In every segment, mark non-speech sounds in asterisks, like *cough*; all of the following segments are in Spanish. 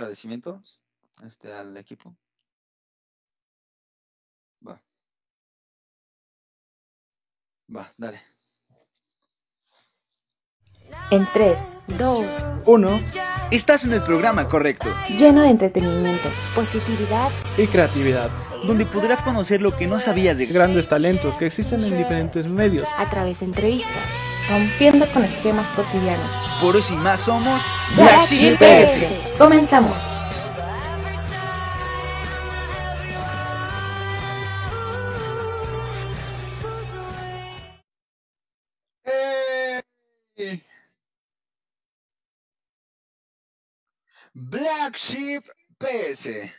agradecimientos este, al equipo. Va. Va, dale. En 3, 2, 1 Estás en el programa correcto, lleno de entretenimiento, positividad y creatividad. donde podrás conocer lo que no sabías de Grandes talentos que existen en diferentes medios. a través de entrevistas. Rompiendo con esquemas cotidianos. Por eso y más somos Black Sheep PS. Comenzamos. Black Sheep PS.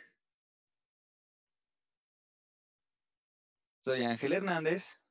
Soy Ángel Hernández.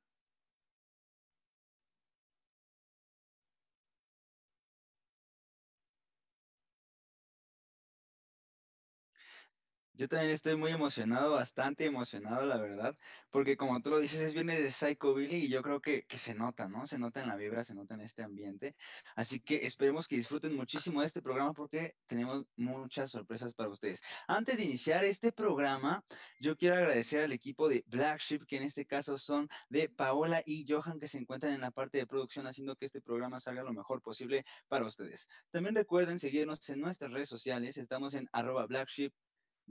Yo también estoy muy emocionado, bastante emocionado, la verdad, porque como tú lo dices, es viene de Psycho Billy y yo creo que, que se nota, ¿no? Se nota en la vibra, se nota en este ambiente. Así que esperemos que disfruten muchísimo de este programa porque tenemos muchas sorpresas para ustedes. Antes de iniciar este programa, yo quiero agradecer al equipo de Black Sheep, que en este caso son de Paola y Johan, que se encuentran en la parte de producción, haciendo que este programa salga lo mejor posible para ustedes. También recuerden seguirnos en nuestras redes sociales, estamos en arroba Black Sheep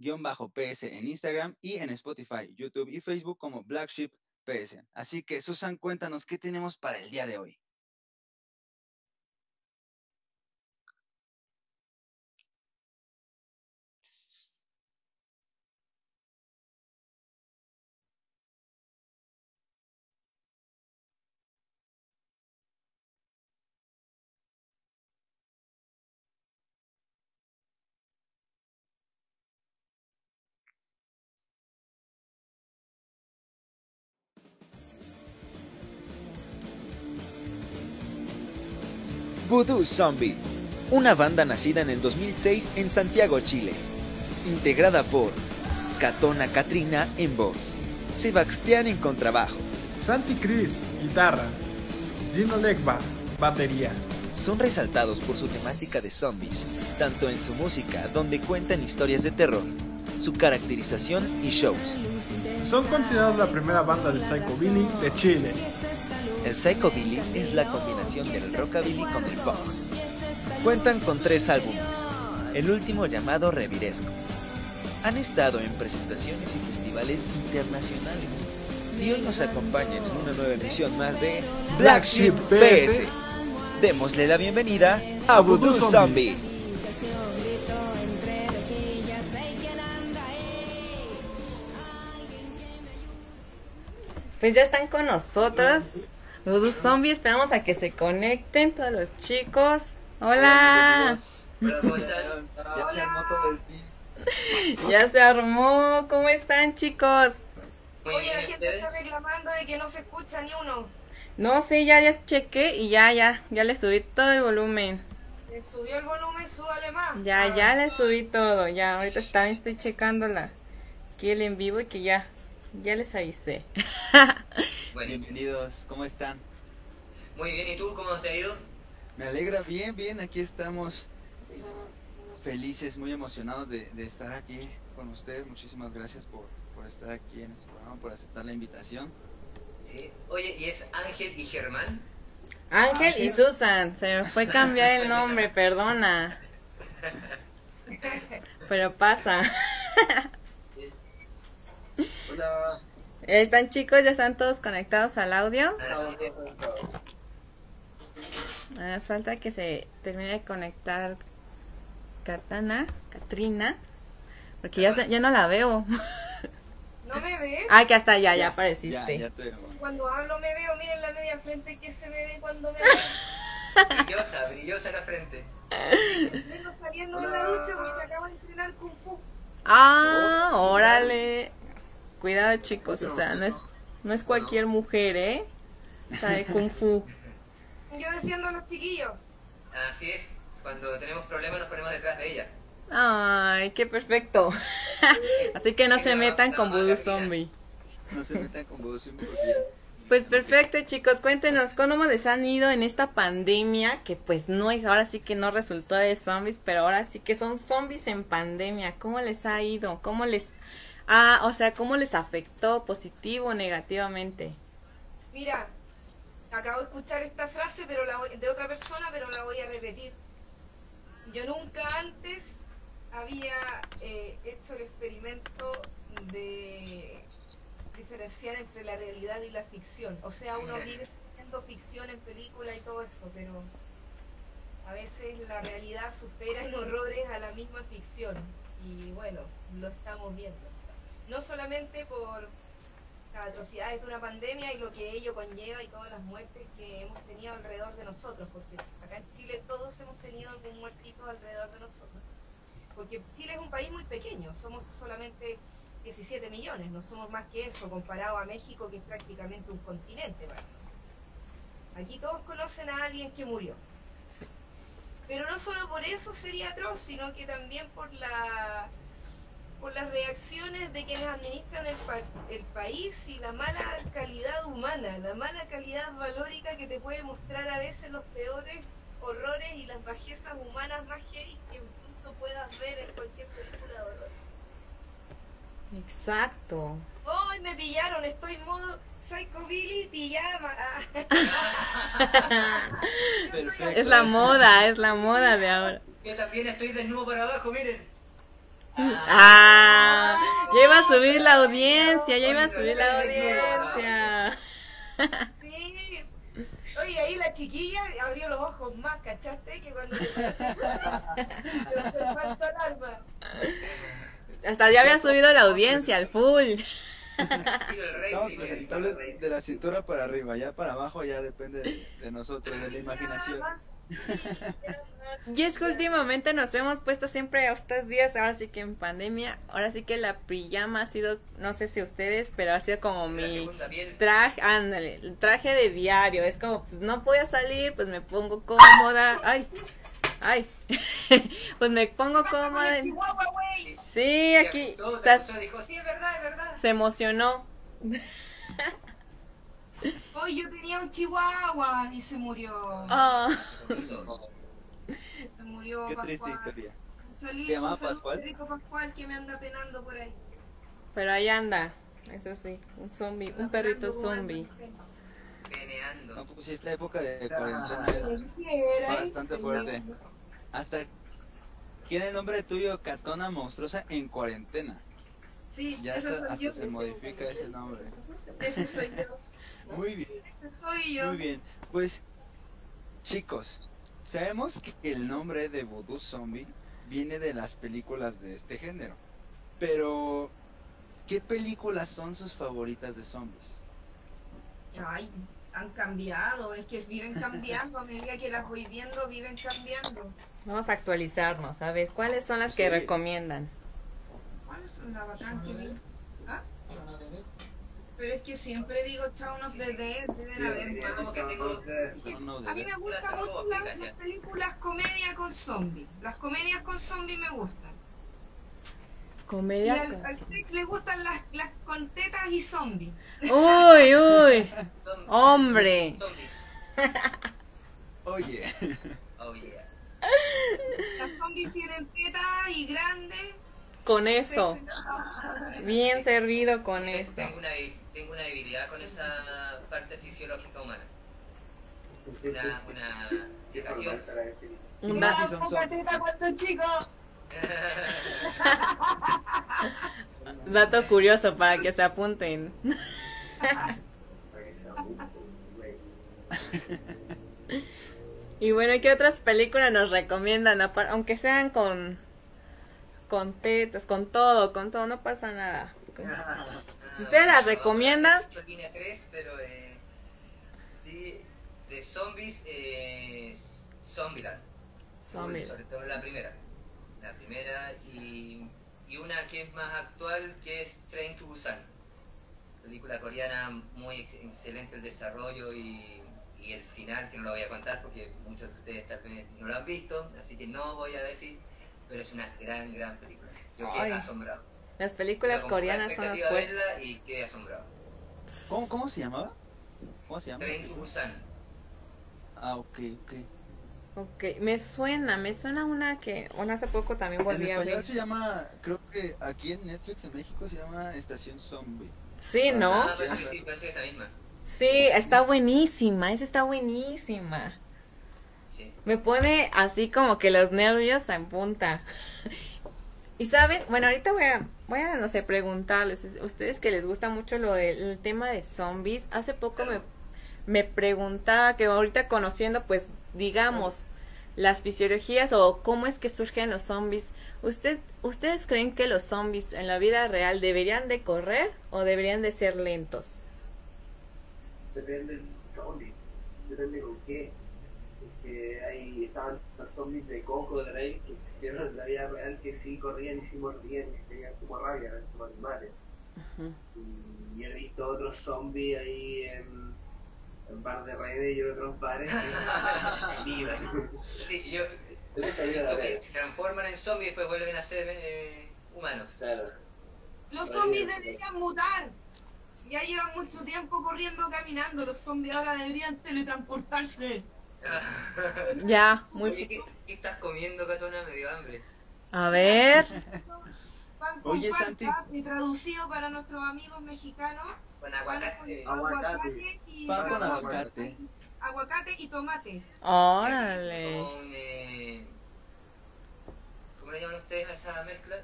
guion bajo PS en Instagram y en Spotify, YouTube y Facebook como Black Sheep PS. Así que Susan, cuéntanos qué tenemos para el día de hoy. Voodoo Zombie, una banda nacida en el 2006 en Santiago, Chile, integrada por Catona Katrina en voz, Sebastián en contrabajo. Santi Cris, guitarra. Gino Legba, batería. Son resaltados por su temática de zombies, tanto en su música, donde cuentan historias de terror, su caracterización y shows. Son considerados la primera banda de psychobilly de Chile. El psychobilly es la combinación del rockabilly con el pop. Cuentan con tres álbumes, el último llamado Reviresco. Han estado en presentaciones y festivales internacionales y hoy nos acompañan en una nueva emisión más de Black Sheep PS. Démosle la bienvenida a Voodoo Zombie. Pues ya están con nosotros. Voodoo Zombie, esperamos a que se conecten todos los chicos. Hola. Ya se armó todo el team. Ya se armó. ¿Cómo están, chicos? Oye, la gente está reclamando de que no se escucha ni uno. No, sí, ya ya chequé y ya ya ya le subí todo el volumen. Le subió el volumen, súbale más. Ya Ah, ya le subí todo. Ya ahorita también estoy checando la aquí el en vivo y que ya ya les avisé. *laughs* Bienvenidos, ¿cómo están? Muy bien, ¿y tú cómo te ha ido? Me alegra, bien, bien, aquí estamos felices, muy emocionados de, de estar aquí con ustedes. Muchísimas gracias por, por estar aquí en este programa, por aceptar la invitación. Sí. Oye, ¿y es Ángel y Germán? Ángel y Susan, se me fue cambiar el nombre, *laughs* perdona. Pero pasa. Hola. ¿Están chicos? ¿Ya están todos conectados al audio? Sí. Hace falta que se termine de conectar Katana, Katrina, porque ya, se- ya no la veo. ¿No me ves? Ah, que hasta ya, ya Ya, apareciste. ya te veo. Cuando hablo me veo, miren la media frente que se me ve cuando me veo. Brillosa, brillosa la frente. Vengo saliendo de la ducha porque acabo de entrenar Kung Fu. Ah, órale. Cuidado chicos, o sea, no es, no es cualquier mujer, ¿eh? Sabe Kung Fu. Yo defiendo a los chiquillos. Así es, cuando tenemos problemas nos ponemos detrás de ella. Ay, qué perfecto. *laughs* Así que no se metan con Voodoo Zombie. No se metan con vos porque Pues perfecto, chicos, cuéntenos cómo les han ido en esta pandemia, que pues no es, ahora sí que no resultó de zombies, pero ahora sí que son zombies en pandemia. ¿Cómo les ha ido? ¿Cómo les ah, o sea, cómo les afectó positivo o negativamente? Mira, acabo de escuchar esta frase pero la voy- de otra persona, pero la voy a repetir. Yo nunca antes había eh, hecho el experimento de diferenciar entre la realidad y la ficción. O sea, uno vive viendo ficción en películas y todo eso, pero a veces la realidad supera en horrores a la misma ficción. Y bueno, lo estamos viendo. No solamente por las atrocidades de una pandemia y lo que ello conlleva y todas las muertes que hemos tenido alrededor de nosotros, porque acá en Chile todos hemos tenido algún muertito alrededor de nosotros. Porque Chile es un país muy pequeño, somos solamente 17 millones, no somos más que eso comparado a México que es prácticamente un continente para nosotros. Aquí todos conocen a alguien que murió. Pero no solo por eso sería atroz, sino que también por la por las reacciones de quienes administran el, pa- el país y la mala calidad humana, la mala calidad valórica que te puede mostrar a veces los peores horrores y las bajezas humanas más heavy que incluso puedas ver en cualquier película de horror. Exacto. ¡Ay, me pillaron! Estoy en modo Psycho Billy pijama. *laughs* Perfecto. Es la moda, es la moda de ahora. Yo también estoy desnudo para abajo, miren. Ah, ya iba a subir la audiencia, ya iba a subir la audiencia. Sí. Oye, ahí la chiquilla abrió los ojos más, ¿cachaste? Que cuando. *laughs* Hasta ya había subido la audiencia al full. Estamos presentables de la cintura para arriba, ya para abajo ya depende de, de nosotros, de la imaginación. *laughs* Y es que últimamente nos hemos puesto siempre a estos días, ahora sí que en pandemia, ahora sí que la pijama ha sido, no sé si ustedes, pero ha sido como La mi traje, ándale, el traje de diario. Es como, pues no voy a salir, pues me pongo cómoda. Ay, ay, *laughs* pues me pongo ¿Qué pasa con cómoda. güey? Sí, aquí o sea, dijo, sí, es verdad, es verdad. se emocionó. Hoy yo tenía un chihuahua y se murió. Ah. Se murió Qué triste Pascual. historia. Un saludo, ¿Se llama un saludo Pascual? al perrito Pascual que me anda penando por ahí. Pero ahí anda, eso sí, un zombie, un perrito zombie. Peneando. No, pues sí, esta época de cuarentena es ¿eh? bastante fuerte. Hasta ¿Quién el nombre tuyo, Catona Monstruosa en cuarentena? Sí, Ya ese hasta, soy hasta yo. se modifica ese nombre. Ese soy yo. *laughs* Muy bien, Ese soy yo. muy bien. Pues, chicos, sabemos que el nombre de Voodoo Zombie viene de las películas de este género. Pero, ¿qué películas son sus favoritas de zombies? Ay, han cambiado, es que viven cambiando a medida que las voy viendo, viven cambiando. Vamos a actualizarnos, a ver, ¿cuáles son las que recomiendan? ¿Cuáles son las bacán que vi? ¿Ah? Pero es que siempre digo chao unos de deben haber Mira, más. como que tengo... Of the A mí me gustan Las mucho las, películas comedia con zombies. Las comedias con zombies me gustan. Y Comedia. al, al sex le gustan las, las con tetas y zombies. Uy, uy, hombre. Zombies. *laughs* Oye, *laughs* Oh, yeah. Las zombies tienen tetas y grandes. Con eso, bien servido con Tengo- eso. Tengo una, tengo una debilidad con esa parte fisiológica humana. Una, una fijación. Un poca zombies. teta cuando chico. *laughs* dato curioso para que se apunten. *laughs* Y bueno, ¿qué otras películas nos recomiendan? Aunque sean con con tetas, con todo, con todo, no pasa nada. Si ustedes las recomiendan- Yo línea 3, pero eh, sí, de zombies, eh, Zombieland. Zombie. Sobre todo la primera. La primera y, y una que es más actual que es Train to Busan. Película coreana muy ex- excelente el desarrollo y, y el final, que no lo voy a contar porque muchos de ustedes tal vez no lo han visto, así que no voy a decir, pero es una gran, gran película. Yo Ay. quedé asombrado. Las películas coreanas la son las verla y quedé asombrado. ¿cómo, cómo se llamaba? ¿Cómo se llama? Train to Busan. Ah, ok, ok. Ok, me suena, me suena una que una hace poco también En volví a español ver. se llama, creo que aquí en Netflix en México se llama Estación Zombie. Sí, ¿no? Ah, parece que sí, parece que esta misma. Sí, está buenísima, esa está buenísima. Sí. Me pone así como que los nervios en punta. Y saben, bueno, ahorita voy a, voy a, no sé, preguntarles, ustedes que les gusta mucho lo del el tema de zombies, hace poco me, me preguntaba que ahorita conociendo, pues, digamos, las fisiologías o cómo es que surgen los zombies, ¿usted, ¿ustedes creen que los zombies en la vida real deberían de correr o deberían de ser lentos? Depende del zombie, depende con qué. Porque ahí estaban los zombies de Coco de Rey que existieron en la vida real que sí corrían y sí mordían y tenían como rabia, eran como animales. Y he visto otros zombies ahí en, en bar de redes y otros bares que *laughs* vivan. Sí, yo. Que se transforman en zombies y después vuelven a ser eh, humanos. Claro. Los zombies deberían mutar. Ya llevan mucho tiempo corriendo, caminando. Los zombies ahora deberían teletransportarse. *laughs* Ya, muy... Oye, ¿qué, qué estás comiendo, Catona? Me dio hambre. A ver. Pan con Oye, Santi. y traducido para nuestros amigos mexicanos. Con pan aguacate. con aguacate y Pan con jamón. aguacate. Aguacate y tomate. Órale. Con, eh, ¿Cómo le llaman ustedes a esa mezcla?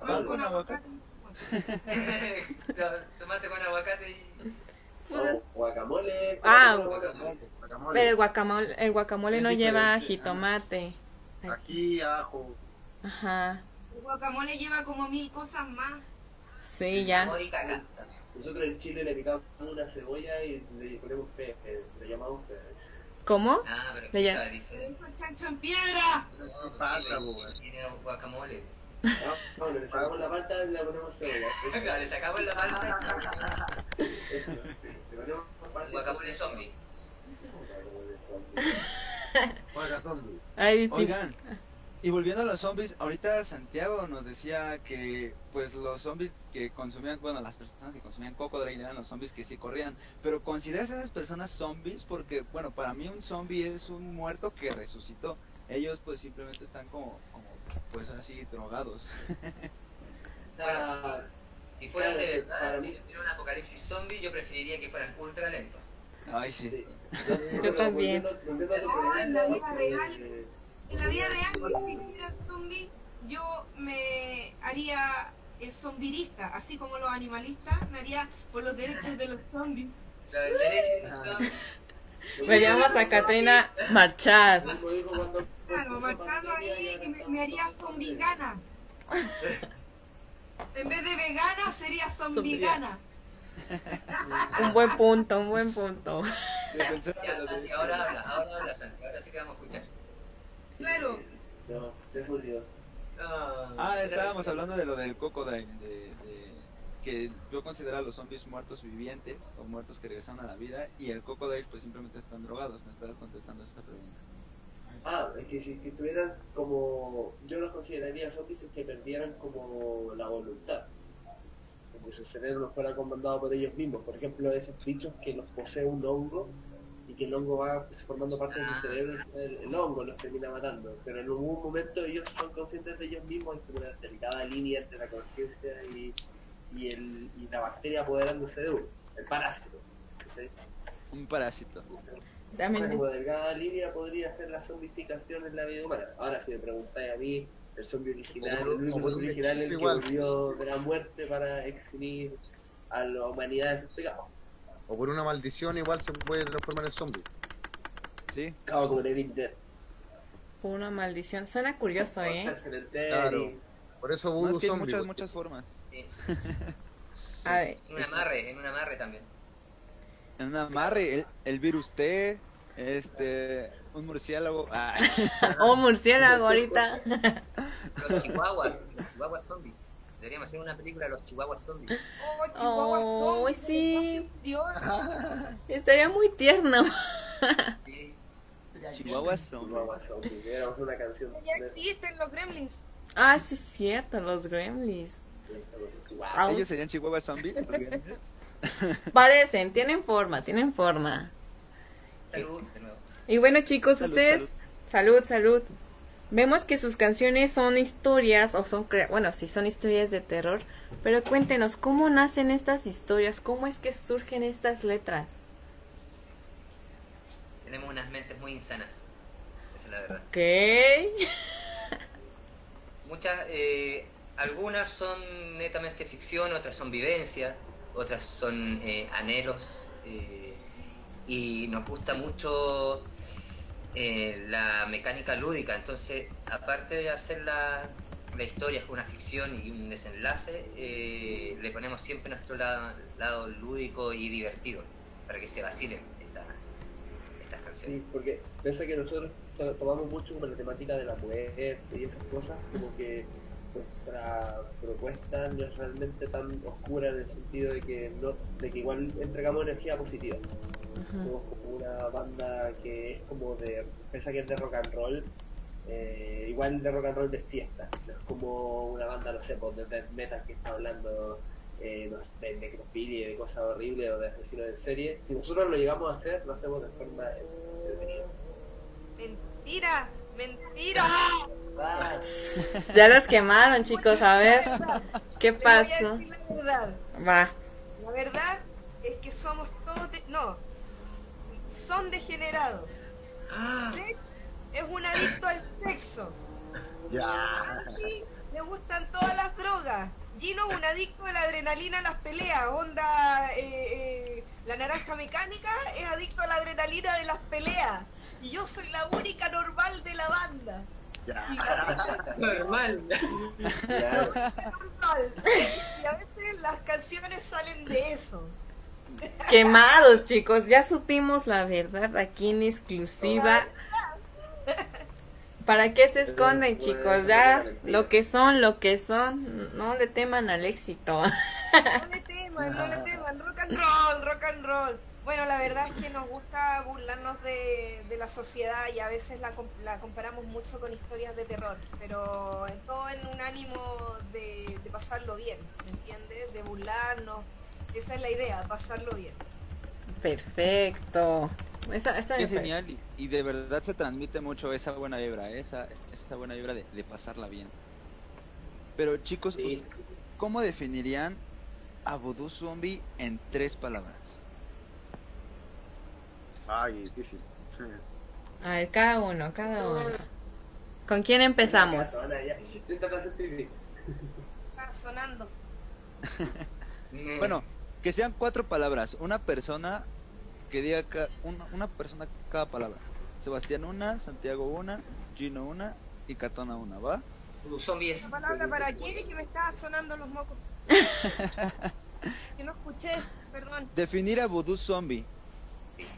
Pan con con aguacate. *laughs* Tomate con aguacate y... O guacamole. Ah, guacamole. Pero el guacamole, el guacamole no lleva jitomate. Aquí, ajo. Ajá. El guacamole lleva como mil cosas más. Sí, ya. Nosotros en Chile le picamos una cebolla y le ponemos fe, eh, le llamamos fe. ¿Cómo? Ah, pero Le chancho en piedra. No, po, güey. Tiene guacamole. No, no, le sacamos *laughs* la y le ponemos cebolla. Le sacamos la palta. Le ponemos Guacamole zombie. Ay. Oigan, y volviendo a los zombies, ahorita Santiago nos decía que pues los zombies que consumían, bueno, las personas que consumían cocodrilo eran los zombies que sí corrían, pero ¿consideras a esas personas zombies? Porque, bueno, para mí un zombie es un muerto que resucitó. Ellos pues simplemente están como pues así drogados. *laughs* Ah, Si fueran de verdad, para si hubiera un apocalipsis zombie, yo preferiría que fueran ultra lentos. Ay, sí. sí. Yo también. No, en la vida real. En la vida real, si existieran zombies, yo me haría el zombirista, así como los animalistas, me haría por los derechos de los zombies. La derecha zombie. Me llamas a Katrina Marchar. Claro, marchando ahí y me, me haría zombigana. En vez de vegana, sería zombigana. Un buen punto, un buen punto. Ya, Santi, ahora habla, ahora habla, Santi, ahora sí que vamos a escuchar. Claro, No, se fundió. Ah, estábamos hablando de lo del de, de- que yo considero a los zombies muertos vivientes o muertos que regresan a la vida y el cocodrilo pues simplemente están drogados. Me estabas contestando esta pregunta. Ah, es que si que tuvieran como. Yo los consideraría zombies que perdieran como la voluntad. Como si su cerebro no fuera comandado por ellos mismos. Por ejemplo, esos bichos que los posee un hongo y que el hongo va pues, formando parte de Ah. su cerebro y el, el hongo los termina matando. Pero en algún momento ellos son conscientes de ellos mismos y como una delicada línea entre la conciencia y, y, el, y la bacteria apoderándose de uno, el parásito. ¿sí? Un parásito. También. como delgada línea podría ser la zombificación en la vida humana. Ahora, si me preguntáis a mí, el zombie original, O por- el único por original es el que igual. volvió de la muerte para eximir a la humanidad de sus pecados. O por una maldición igual se puede transformar en zombie. ¿Sí? Acabo como el Dead. Una maldición. Suena curioso, ¿eh? Claro. Por eso No, voodoo es que hay muchas, porque- muchas formas. Sí. *laughs* A ver. En un amarre, en un amarre también. En un amarre, el, el virus T, este, un murciélago. Ah. *laughs* Oh, murciélago ahorita. Los chihuahuas, los chihuahuas zombies. Deberíamos hacer una película de los chihuahuas zombies. oh, chihuahua Oh, zombie, sí. *laughs* Estaría muy tierno. Sí. Chihuahuas son. Chihuahua zombie. Éramos una canción. Ya existen los gremlins. Ah, sí es cierto, los gremlins. Ah, ¿Ellos serían chihuahuas zombies? *laughs* ¿Los gremlins? Parecen, tienen forma, tienen forma. Salud, de nuevo. Y bueno chicos, Salud, ustedes, salud. salud, Vemos que sus canciones son historias, o son, bueno, sí son historias de terror, pero cuéntenos, ¿cómo nacen estas historias? ¿Cómo es que surgen estas letras? Tenemos unas mentes muy insanas. Esa es la verdad. Ok. *laughs* Muchas, eh, algunas son netamente ficción, otras son vivencias, otras son eh, anhelos. eh, y nos gusta mucho eh, la mecánica lúdica. Entonces, aparte de hacer la, la historia con una ficción y un desenlace, eh, le ponemos siempre nuestro lado, lúdico y divertido para que se vacilen esta- estas canciones. Sí, porque piensa que nosotros to- tomamos mucho como la temática de la muerte y esas cosas, como que nuestra propuesta no es realmente tan oscura en el sentido de que no, de que igual entregamos energía positiva. Somos como una banda que es como de, pese a que es de rock and roll, eh, igual de rock and roll de fiesta. No es como una banda, no sé, pues, de death metal que está hablando eh, no sé, de necrofilia y de cosas horribles o de asesinos en serie. Si nosotros lo llegamos a hacer, lo hacemos de forma entretenida. Mentira, mentira. Ya los quemaron, chicos, a ver, ¿qué Te voy a pasó? decir la verdad. Va. La verdad es que somos todos, de- no, son degenerados. Usted es un adicto al sexo. Ya. Le gustan todas las drogas. Gino es un adicto de la adrenalina en las peleas. Onda, eh, eh, la naranja mecánica es adicto a la adrenalina de las peleas. Y yo soy la única normal de la banda. Y a veces- Normal. normal. Y a veces las canciones salen de eso. Quemados, chicos, ya supimos la verdad aquí en exclusiva. *laughs* ¿Para qué se esconden, Pero chicos? después, Ya, lo que son, lo que son, no le teman al éxito. No le teman, no le teman. Rock and roll, rock and roll. Bueno, la verdad es que nos gusta burlarnos de, de la sociedad y a veces la, la comparamos mucho con historias de terror, pero en todo en un ánimo de, de pasarlo bien, ¿me entiendes? De burlarnos. Esa es la idea, pasarlo bien. Perfecto. Esa, parece. genial y, y de verdad se transmite mucho esa buena vibra, esa, esa buena vibra de, de pasarla bien. Pero chicos, Sí. ¿us- ¿cómo definirían a Voodoo Zombie en tres palabras? Ay, difícil. A ver, cada uno, cada uno. ¿Con quién empezamos? Está sonando. Bueno, que sean cuatro palabras, una persona que diga ca- una, una persona cada palabra. Sebastián una, Santiago una, Gino una y Catona una, ¿va? Uh, zombies. ¿Una palabra para qué? Que me estaba sonando los mocos. *laughs* que no escuché, perdón. Definir a Voodoo Zombie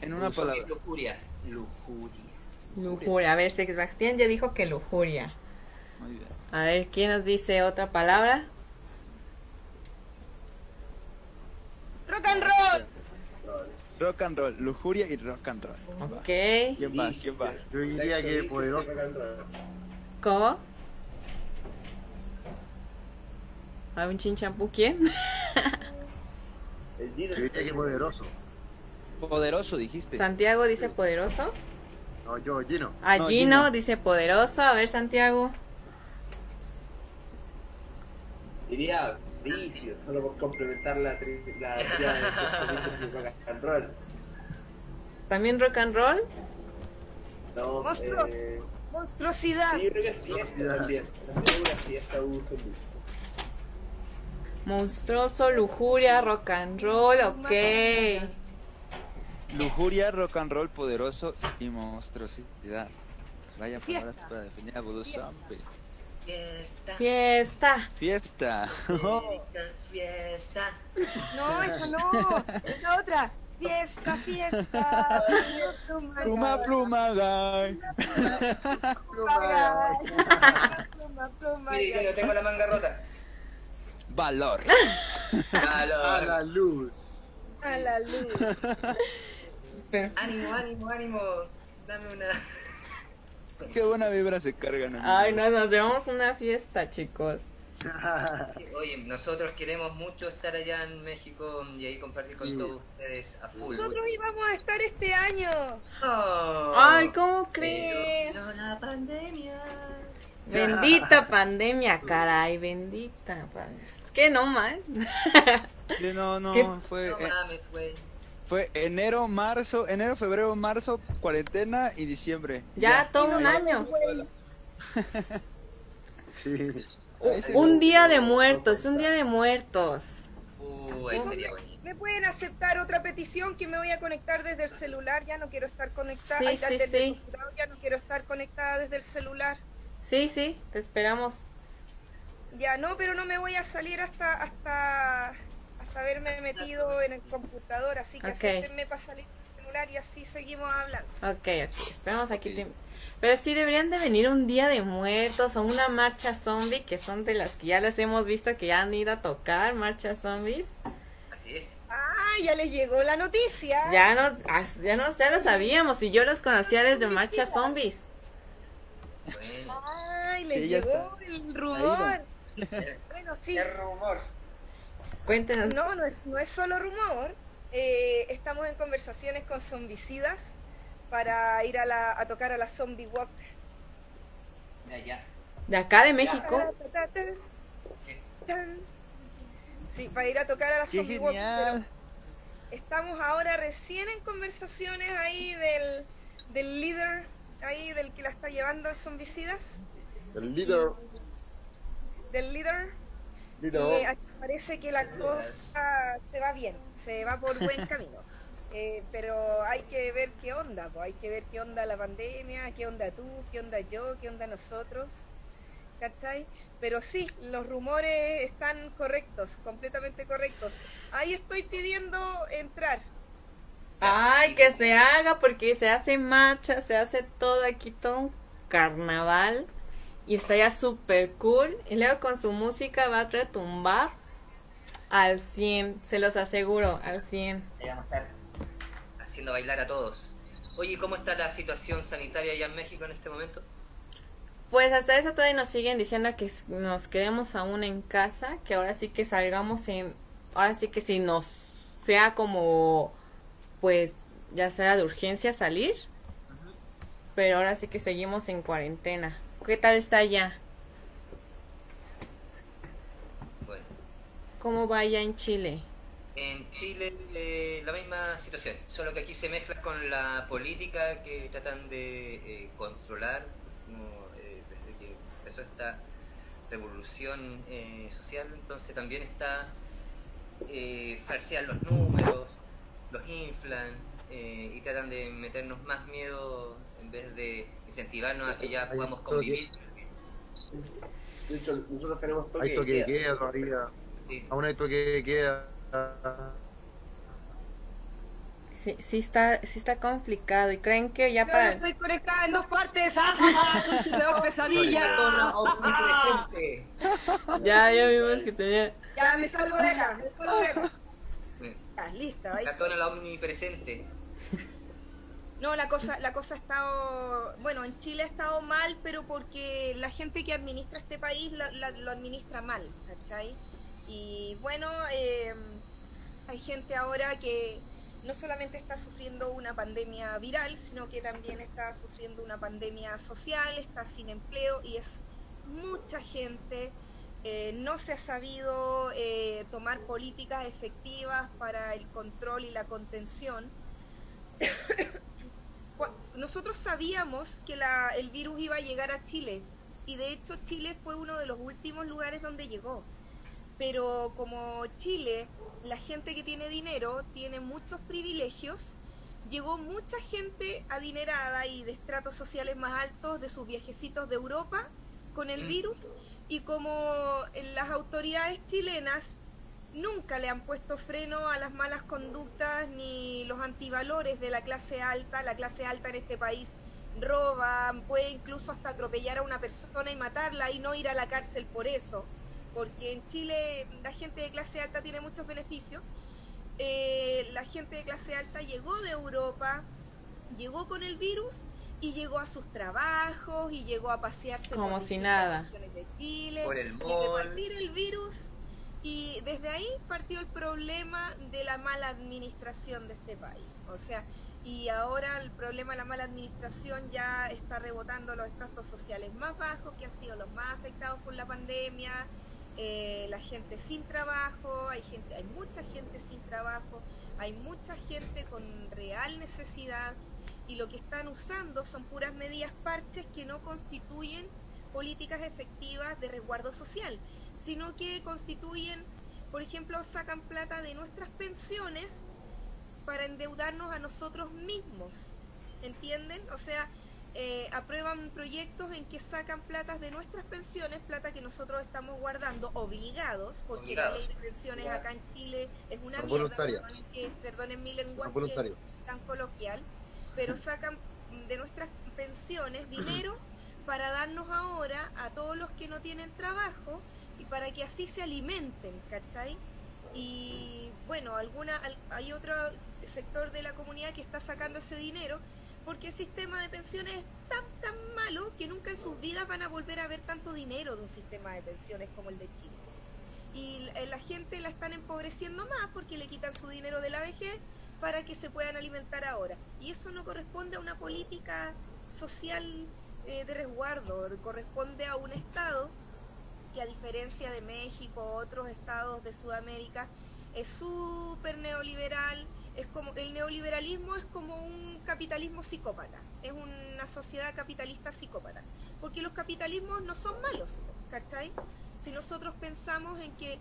en una palabra. Lujuria. Lujuria. Lujuria. A ver, Sebastián ya dijo que lujuria. Muy bien. A ver, ¿quién nos dice otra palabra? Rock and roll. Rock and roll, lujuria y rock and roll. Ok. ¿Quién va? ¿Quién va? Yo diría que poderoso. ¿Cómo? ¿A un chinchampú quién? El diría que poderoso. Poderoso dijiste. Santiago dice poderoso. No, yo, Gino. A No, Gino Gino. dice poderoso. A ver, Santiago. diría vicio, solo por complementar la tri la tríada de los servicios y rock and roll. ¿También rock and roll? No, Monstruos. eh, Monstruosidad. sí, yo creo que es fiesta también. También una fiesta un zombie. Monstruoso, lujuria, rock and roll. Ok. Lujuria, rock and roll, poderoso y monstruosidad. Vaya palabras para definir a Voodoo Fiesta. Zombie. Fiesta. Fiesta. Fiesta. Fiesta. *laughs* No, eso no. Es la otra. Fiesta, fiesta. *laughs* pluma, pluma, guy. Pluma, pluma, pluma. Mire, que yo tengo la manga rota. Valor. A la luz. A la luz. *laughs* Per- Ánimo, ánimo, ánimo. Dame una. Qué buena vibra se cargan. Ay, no, nos llevamos una fiesta, chicos. Oye, nosotros queremos mucho estar allá en México y ahí compartir con Sí. todos ustedes a full. Nosotros íbamos a estar este año. Oh, Ay, ¿cómo crees? la pandemia. Bendita *laughs* pandemia, caray, bendita. Es que no mal. Sí, no, no, *laughs* ¿Qué? fue, No eh, mames, güey. Fue enero, marzo, enero, febrero, marzo, cuarentena y diciembre. Ya todo un año. *laughs* Sí. Un día de muertos, un día de muertos. Uh, ahí sería bueno. ¿Me pueden aceptar otra petición que me voy a conectar desde el celular? Ya no quiero estar conectada. Sí, Ay, sí, desde el sí. computador, Ya no quiero estar conectada desde el celular. Sí, sí, te esperamos. Ya no, pero no me voy a salir hasta hasta hasta haberme metido en el computador, así que Ok. acéptenme para salir del celular y así seguimos hablando. Ok, ok, esperamos aquí. Pero sí deberían de venir un día de muertos o una marcha zombie, que son de las que ya las hemos visto que ya han ido a tocar, marchas zombies. Así es. Ah, ya les llegó la noticia. Ya nos, ya nos, ya lo sabíamos y yo los conocía desde marchas zombies. Ay, les Sí, llegó *laughs* el rumor. Bueno, sí. rumor. Cuéntenos. No, no es, no es solo rumor. Eh, estamos en conversaciones con zombicidas para ir a, la, a tocar a la Zombie Walk. De allá. De acá de México. Sí, para ir a tocar a la ¡Qué Zombie Walk. pero Estamos ahora recién en conversaciones ahí del, del líder, ahí del que la está llevando a zombicidas, El líder. del líder. Y parece que la cosa se va bien, se va por buen *laughs* camino. Eh, pero hay que ver qué onda, pues, hay que ver qué onda la pandemia, qué onda tú, qué onda yo, qué onda nosotros, ¿cachai? Pero sí, los rumores están correctos, completamente correctos. Ahí estoy pidiendo entrar. Ay, que se haga porque se hace marcha, se hace todo aquí, todo un carnaval. Y estaría súper cool. Y luego con su música va a retumbar al 100, se los aseguro, al 100. Ahí vamos a estar haciendo bailar a todos. Oye, ¿cómo está la situación sanitaria allá en México en este momento? Pues hasta eso todavía nos siguen diciendo que nos quedemos aún en casa, que ahora sí que salgamos en, ahora sí que si nos sea como, pues ya sea de urgencia salir, pero ahora sí que seguimos en cuarentena. ¿Qué tal está allá? Bueno, ¿Cómo va allá en Chile? en Chile eh, la misma situación, solo que aquí se mezcla con la política que tratan de eh, controlar como, eh, desde que empezó esta revolución eh, social, entonces también está eh, falsean los números, los inflan eh, y tratan de meternos más miedo vez de incentivarnos a que ya podamos convivir. De hecho, nosotros tenemos toque Hay toque de queda. queda todavía. Sí. Aún hay toque de queda. Sí, sí está, sí está complicado y creen que ya Yo para... estoy conectada en dos partes. ¡Ah! ¡Tengo pesadilla! *laughs* Ya, ya vimos que tenía... Ya me salgo de acá, me salgo de acá. Ya, lista, ahí. La tona la omnipresente. No, la cosa, la cosa ha estado, bueno, en Chile ha estado mal, pero porque la gente que administra este país la- lo administra mal, ¿cachai? Y bueno, eh, hay gente ahora que no solamente está sufriendo una pandemia viral, sino que también está sufriendo una pandemia social, está sin empleo y es mucha gente. eh, no se ha sabido eh, tomar políticas efectivas para el control y la contención. Nosotros sabíamos que la- el virus iba a llegar a Chile y de hecho Chile fue uno de los últimos lugares donde llegó. Pero como Chile, la gente que tiene dinero tiene muchos privilegios, llegó mucha gente adinerada y de estratos sociales más altos de sus viajecitos de Europa con el Mm. virus y como las autoridades chilenas nunca le han puesto freno a las malas conductas ni los antivalores de la clase alta. La clase alta en este país roba, puede incluso hasta atropellar a una persona y matarla y no ir a la cárcel por eso. Porque en Chile la gente de clase alta tiene muchos beneficios. Eh, la gente de clase alta llegó de Europa, llegó con el virus y llegó a sus trabajos y llegó a pasearse como por si nada de Chile Por el y el virus y desde ahí partió el problema de la mala administración de este país. O sea y ahora el problema de la mala administración ya está rebotando los estratos sociales más bajos que han sido los más afectados por la pandemia eh, la gente sin trabajo hay gente hay mucha gente sin trabajo hay mucha gente con real necesidad y lo que están usando son puras medidas parches que no constituyen políticas efectivas de resguardo social, sino que constituyen, por ejemplo, sacan plata de nuestras pensiones para endeudarnos a nosotros mismos, ¿entienden? O sea, eh, aprueban proyectos en que sacan plata de nuestras pensiones, plata que nosotros estamos guardando obligados, porque Obligados. la ley de pensiones acá en Chile es una Por mierda, perdonen, que- perdonen mi lenguaje tan coloquial, pero sacan de nuestras pensiones *clears throat* dinero para darnos ahora a todos los que no tienen trabajo y para que así se alimenten, ¿cachai? Y bueno, alguna, al- hay otro sector de la comunidad que está sacando ese dinero porque el sistema de pensiones es tan, tan malo que nunca en sus vidas van a volver a ver tanto dinero de un sistema de pensiones como el de Chile. Y la- la gente la están empobreciendo más porque le quitan su dinero de la vejez para que se puedan alimentar ahora. Y eso no corresponde a una política social eh, de resguardo, corresponde a un Estado que a diferencia de México, otros estados de Sudamérica, es súper neoliberal, es como el neoliberalismo es como un capitalismo psicópata, es una sociedad capitalista psicópata, porque los capitalismos no son malos, ¿cachai? Si nosotros pensamos en que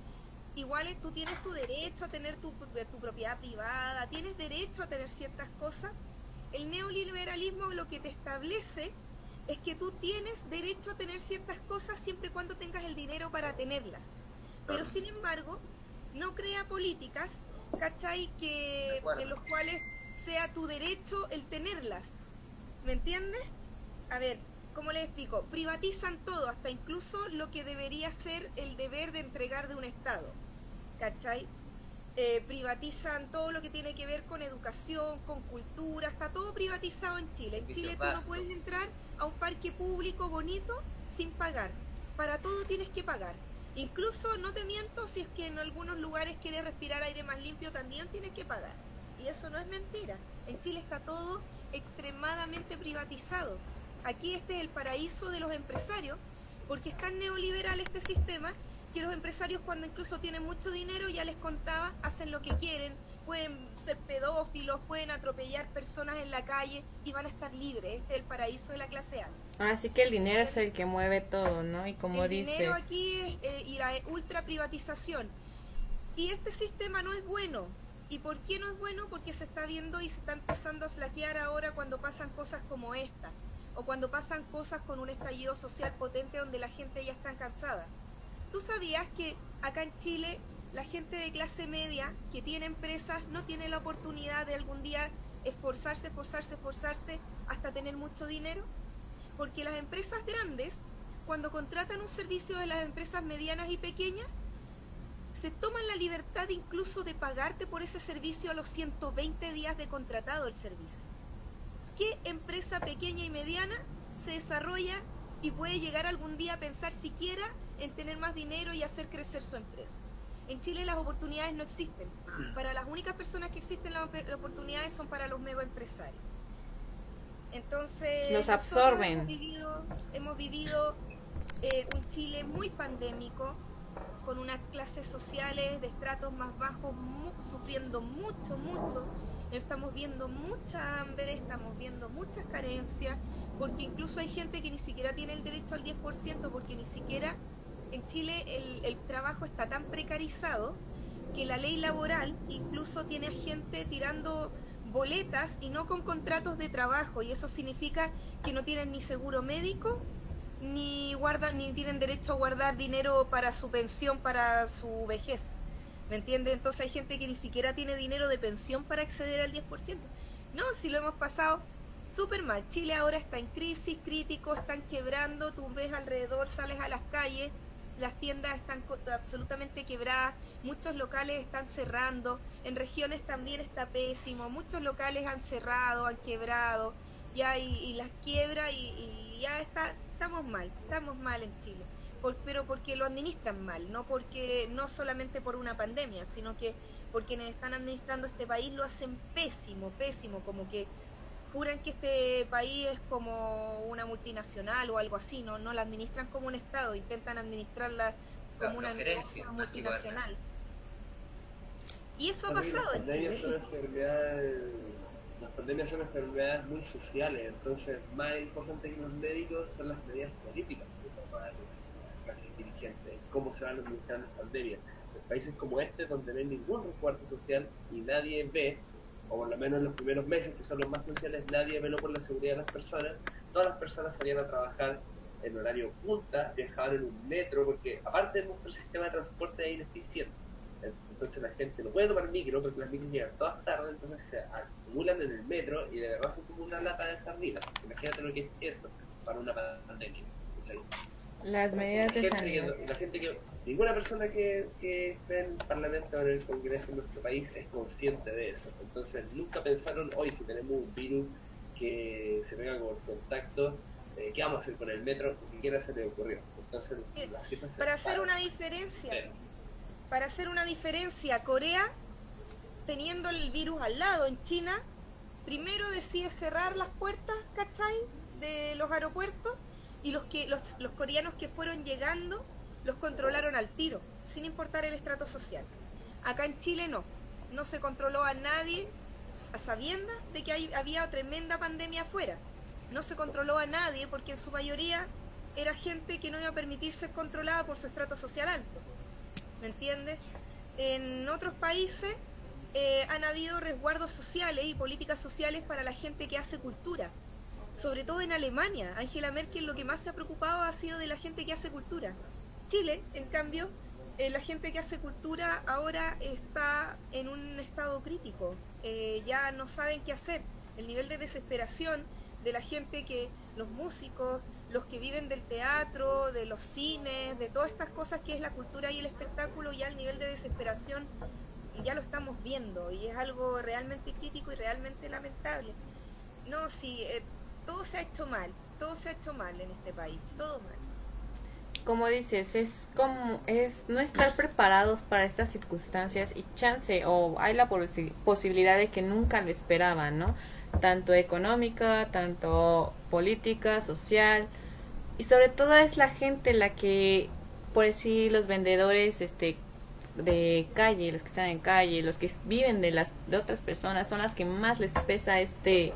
igual tú tienes tu derecho a tener tu, tu propiedad privada, tienes derecho a tener ciertas cosas, el neoliberalismo lo que te establece es que tú tienes derecho a tener ciertas cosas siempre y cuando tengas el dinero para tenerlas. Pero sin embargo, no crea políticas, ¿cachai? Que, en los cuales sea tu derecho el tenerlas. ¿Me entiendes? A ver, ¿cómo les explico? Privatizan todo, hasta incluso lo que debería ser el deber de entregar de un Estado. ¿Cachai? Eh, privatizan todo lo que tiene que ver con educación, con cultura, está todo privatizado en Chile. En Chile tú no puedes entrar a un parque público bonito sin pagar. Para todo tienes que pagar. Incluso, no te miento, si es que en algunos lugares quieres respirar aire más limpio, también tienes que pagar. Y eso no es mentira. En Chile está todo extremadamente privatizado. Aquí este es el paraíso de los empresarios, porque es tan neoliberal este sistema que los empresarios cuando incluso tienen mucho dinero, ya les contaba, hacen lo que quieren, pueden ser pedófilos, pueden atropellar personas en la calle y van a estar libres. Este es el paraíso de la clase A. Así que el dinero es el que mueve todo, ¿no? Y como el dices, dinero aquí es, eh, y la ultra privatización. Y este sistema no es bueno. ¿Y por qué no es bueno? Porque se está viendo y se está empezando a flaquear ahora cuando pasan cosas como esta. O cuando pasan cosas con un estallido social potente donde la gente ya está cansada. ¿Tú sabías que acá en Chile la gente de clase media que tiene empresas no tiene la oportunidad de algún día esforzarse, esforzarse, esforzarse hasta tener mucho dinero? Porque las empresas grandes, cuando contratan un servicio de las empresas medianas y pequeñas, se toman la libertad incluso de pagarte por ese servicio a los 120 días de contratado el servicio. ¿Qué empresa pequeña y mediana se desarrolla y puede llegar algún día a pensar siquiera en tener más dinero y hacer crecer su empresa? En Chile las oportunidades no existen. Para las únicas personas que existen las op- oportunidades son para los mega empresarios. Entonces, Los nosotros absorben. Hemos vivido, hemos vivido eh, un Chile muy pandémico, con unas clases sociales de estratos más bajos mu- sufriendo mucho, mucho. Estamos viendo mucha hambre, estamos viendo muchas carencias, porque incluso hay gente que ni siquiera tiene el derecho al 10%, porque ni siquiera en Chile el, trabajo está tan precarizado que la ley laboral incluso tiene a gente tirando boletas y no con contratos de trabajo y eso significa que no tienen ni seguro médico ni guardan ni tienen derecho a guardar dinero para su pensión para su vejez ¿me entiende? entonces hay gente que ni siquiera tiene dinero de pensión para acceder al 10% no, si lo hemos pasado súper mal Chile ahora está en crisis, crítico, están quebrando tú ves alrededor, sales a las calles las tiendas están absolutamente quebradas, muchos locales están cerrando, en regiones también está pésimo, muchos locales han cerrado, han quebrado, ya y, las quiebra y, ya está, estamos mal, estamos mal en Chile. pero porque lo administran mal, no porque no solamente por una pandemia, sino que porque quienes están administrando este país lo hacen pésimo, pésimo, como que juran que este país es como una multinacional o algo así, no, no la administran como un Estado, intentan administrarla como una empresa multinacional. Y eso ha pasado en Chile. las pandemias son enfermedades muy sociales, entonces más importante que los médicos son las medidas políticas que toman las clases dirigentes, cómo se van a administrar las pandemias. En países como este, donde no hay ningún recuerdo social y nadie ve o por lo menos en los primeros meses, que son los más cruciales, nadie veló por la seguridad de las personas. Todas las personas salían a trabajar en horario punta, viajaban en un metro, porque aparte de nuestro sistema de transporte es ineficiente. Entonces la gente no puede tomar micro porque las micros llegan todas tarde, entonces se acumulan en el metro y de verdad son como una lata de sardinas. Imagínate lo que es eso para una pandemia. Las medidas de sanidad. La gente que ninguna persona que, que esté en el Parlamento o en el Congreso en nuestro país es consciente de eso. Entonces, nunca pensaron, hoy si tenemos un virus que se pega con contacto, eh, ¿qué vamos a hacer con el metro? Ni siquiera se le ocurrió. Entonces, eh, para hacer una diferencia, para hacer una diferencia, Corea, teniendo el virus al lado en China, primero decide cerrar las puertas, ¿cachai? De los aeropuertos y los que los, los coreanos que fueron llegando los controlaron al tiro, sin importar el estrato social. Acá en Chile no, no se controló a nadie a sabiendas de que había tremenda pandemia afuera. No se controló a nadie porque en su mayoría era gente que no iba a permitir ser controlada por su estrato social alto. ¿Me entiendes? En otros países eh, han habido resguardos sociales y políticas sociales para la gente que hace cultura. Sobre todo en Alemania. Angela Merkel lo que más se ha preocupado ha sido de la gente que hace cultura. Chile, en cambio, eh, la gente que hace cultura ahora está en un estado crítico, eh, ya no saben qué hacer. El nivel de desesperación de la gente que, los músicos, los que viven del teatro, de los cines, de todas estas cosas que es la cultura y el espectáculo, ya el nivel de desesperación ya lo estamos viendo y es algo realmente crítico y realmente lamentable. No, sí, eh, todo se ha hecho mal, todo se ha hecho mal en este país, todo mal como dices, es como es no estar *clears throat* preparados para estas circunstancias y chance o hay la posibilidad de que nunca lo esperaban, ¿no? Tanto económica, tanto política, social y sobre todo es la gente la que por decir los vendedores este de calle, los que están en calle, los que viven de las de otras personas son las que más les pesa este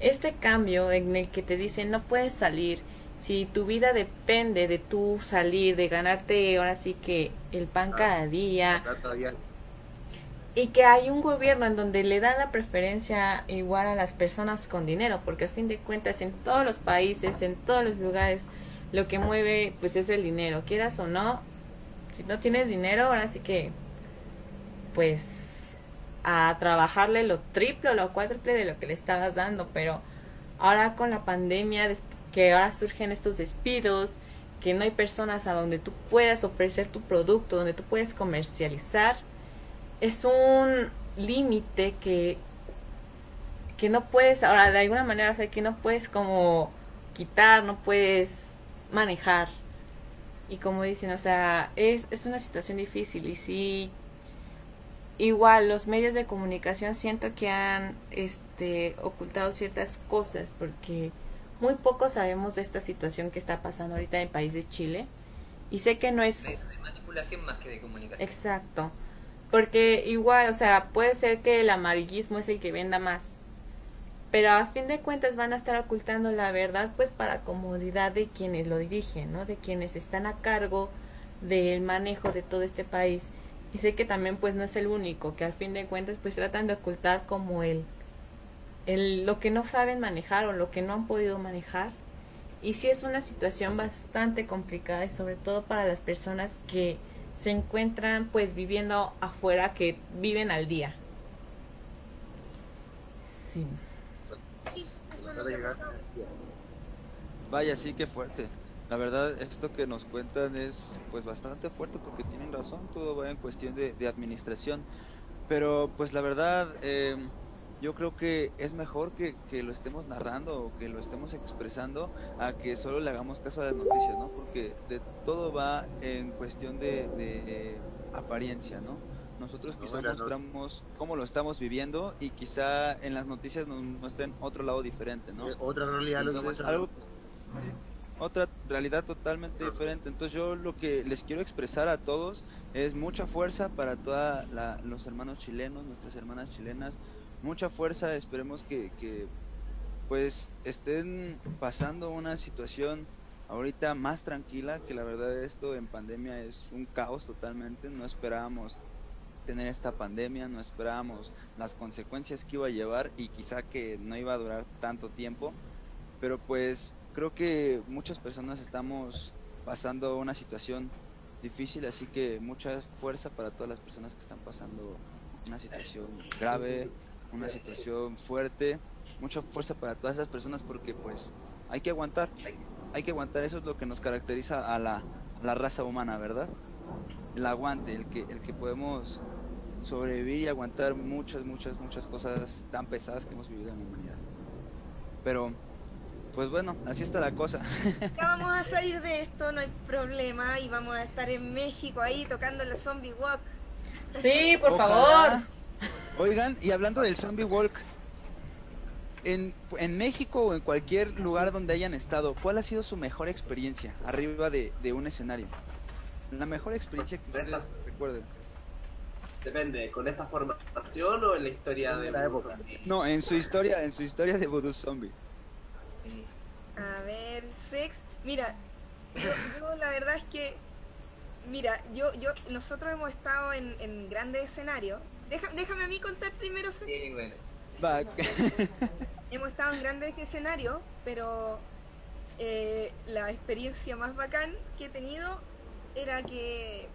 este cambio en el que te dicen no puedes salir si tu vida depende de tú salir, de ganarte ahora sí que el pan cada día, y que hay un gobierno en donde le dan la preferencia igual a las personas con dinero, porque a fin de cuentas en todos los países, en todos los lugares, lo que mueve pues es el dinero, quieras o no, si no tienes dinero, ahora sí que pues a trabajarle lo triple o lo cuádruple de lo que le estabas dando, pero ahora con la pandemia, que ahora surgen estos despidos, que no hay personas a donde tú puedas ofrecer tu producto, donde tú puedes comercializar, es un límite que, que no puedes, ahora de alguna manera, o que no puedes como quitar, no puedes manejar. Y como dicen, o sea, es, es una situación difícil y sí, igual los medios de comunicación siento que han este, ocultado ciertas cosas porque muy poco sabemos de esta situación que está pasando ahorita en el país de Chile. Y sé que no es... De, manipulación más que de comunicación. Exacto. Porque igual, o sea, puede ser que el amarillismo es el que venda más. Pero a fin de cuentas van a estar ocultando la verdad pues para comodidad de quienes lo dirigen, ¿no? De quienes están a cargo del manejo de todo este país. Y sé que también pues no es el único, que al fin de cuentas pues tratan de ocultar como el el, lo que no saben manejar o lo que no han podido manejar. Y sí es una situación bastante complicada y sobre todo para las personas que se encuentran pues viviendo afuera, que viven al día. Sí. Vaya, sí que fuerte. La verdad, esto que nos cuentan es pues bastante fuerte porque tienen razón, todo va en cuestión de, de administración. Pero pues la verdad, eh, yo creo que es mejor que, que lo estemos narrando o que lo estemos expresando a que solo le hagamos caso a las noticias, ¿no? Porque de todo va en cuestión de, de apariencia, ¿no? Nosotros quizá Bueno, no- mostramos cómo lo estamos viviendo y quizá en las noticias nos muestren otro lado diferente, ¿no? Eh, Otra realidad lo que Entonces, muestra. Otra realidad totalmente diferente. Entonces yo lo que les quiero expresar a todos es mucha fuerza para todos los hermanos chilenos, nuestras hermanas chilenas, mucha fuerza, esperemos que, que pues estén pasando una situación ahorita más tranquila, que la verdad esto en pandemia es un caos totalmente, no esperábamos tener esta pandemia, no esperábamos las consecuencias que iba a llevar y quizá que no iba a durar tanto tiempo, pero pues creo que muchas personas estamos pasando una situación difícil, así que mucha fuerza para todas las personas que están pasando una situación grave, una situación fuerte, mucha fuerza para todas esas personas porque pues hay que aguantar, hay que aguantar, eso es lo que nos caracteriza a la, la raza humana, ¿verdad? El aguante, el que, el que podemos sobrevivir y aguantar muchas, muchas, muchas cosas tan pesadas que hemos vivido en la humanidad. Pero, pues bueno, así está la cosa. *laughs* Ya vamos a salir de esto, no hay problema, y vamos a estar en México ahí tocando la Zombie Walk. Sí, por Ojalá. favor. Oigan, y hablando del zombie walk, en, en México o en cualquier lugar donde hayan estado, ¿cuál ha sido su mejor experiencia arriba de, de un escenario? La mejor experiencia que ustedes recuerden. Depende, ¿con esta formación o en la historia de la época. No, en su historia, en su historia de Voodoo Zombie. A ver, sex. Mira, yo, yo la verdad es que, mira, yo, yo, nosotros hemos estado en, en grandes escenarios. Deja- déjame a mí contar primero, sex. Sí, bueno. Va. *laughs* Hemos estado en grandes escenarios, pero eh, la experiencia más bacán que he tenido era que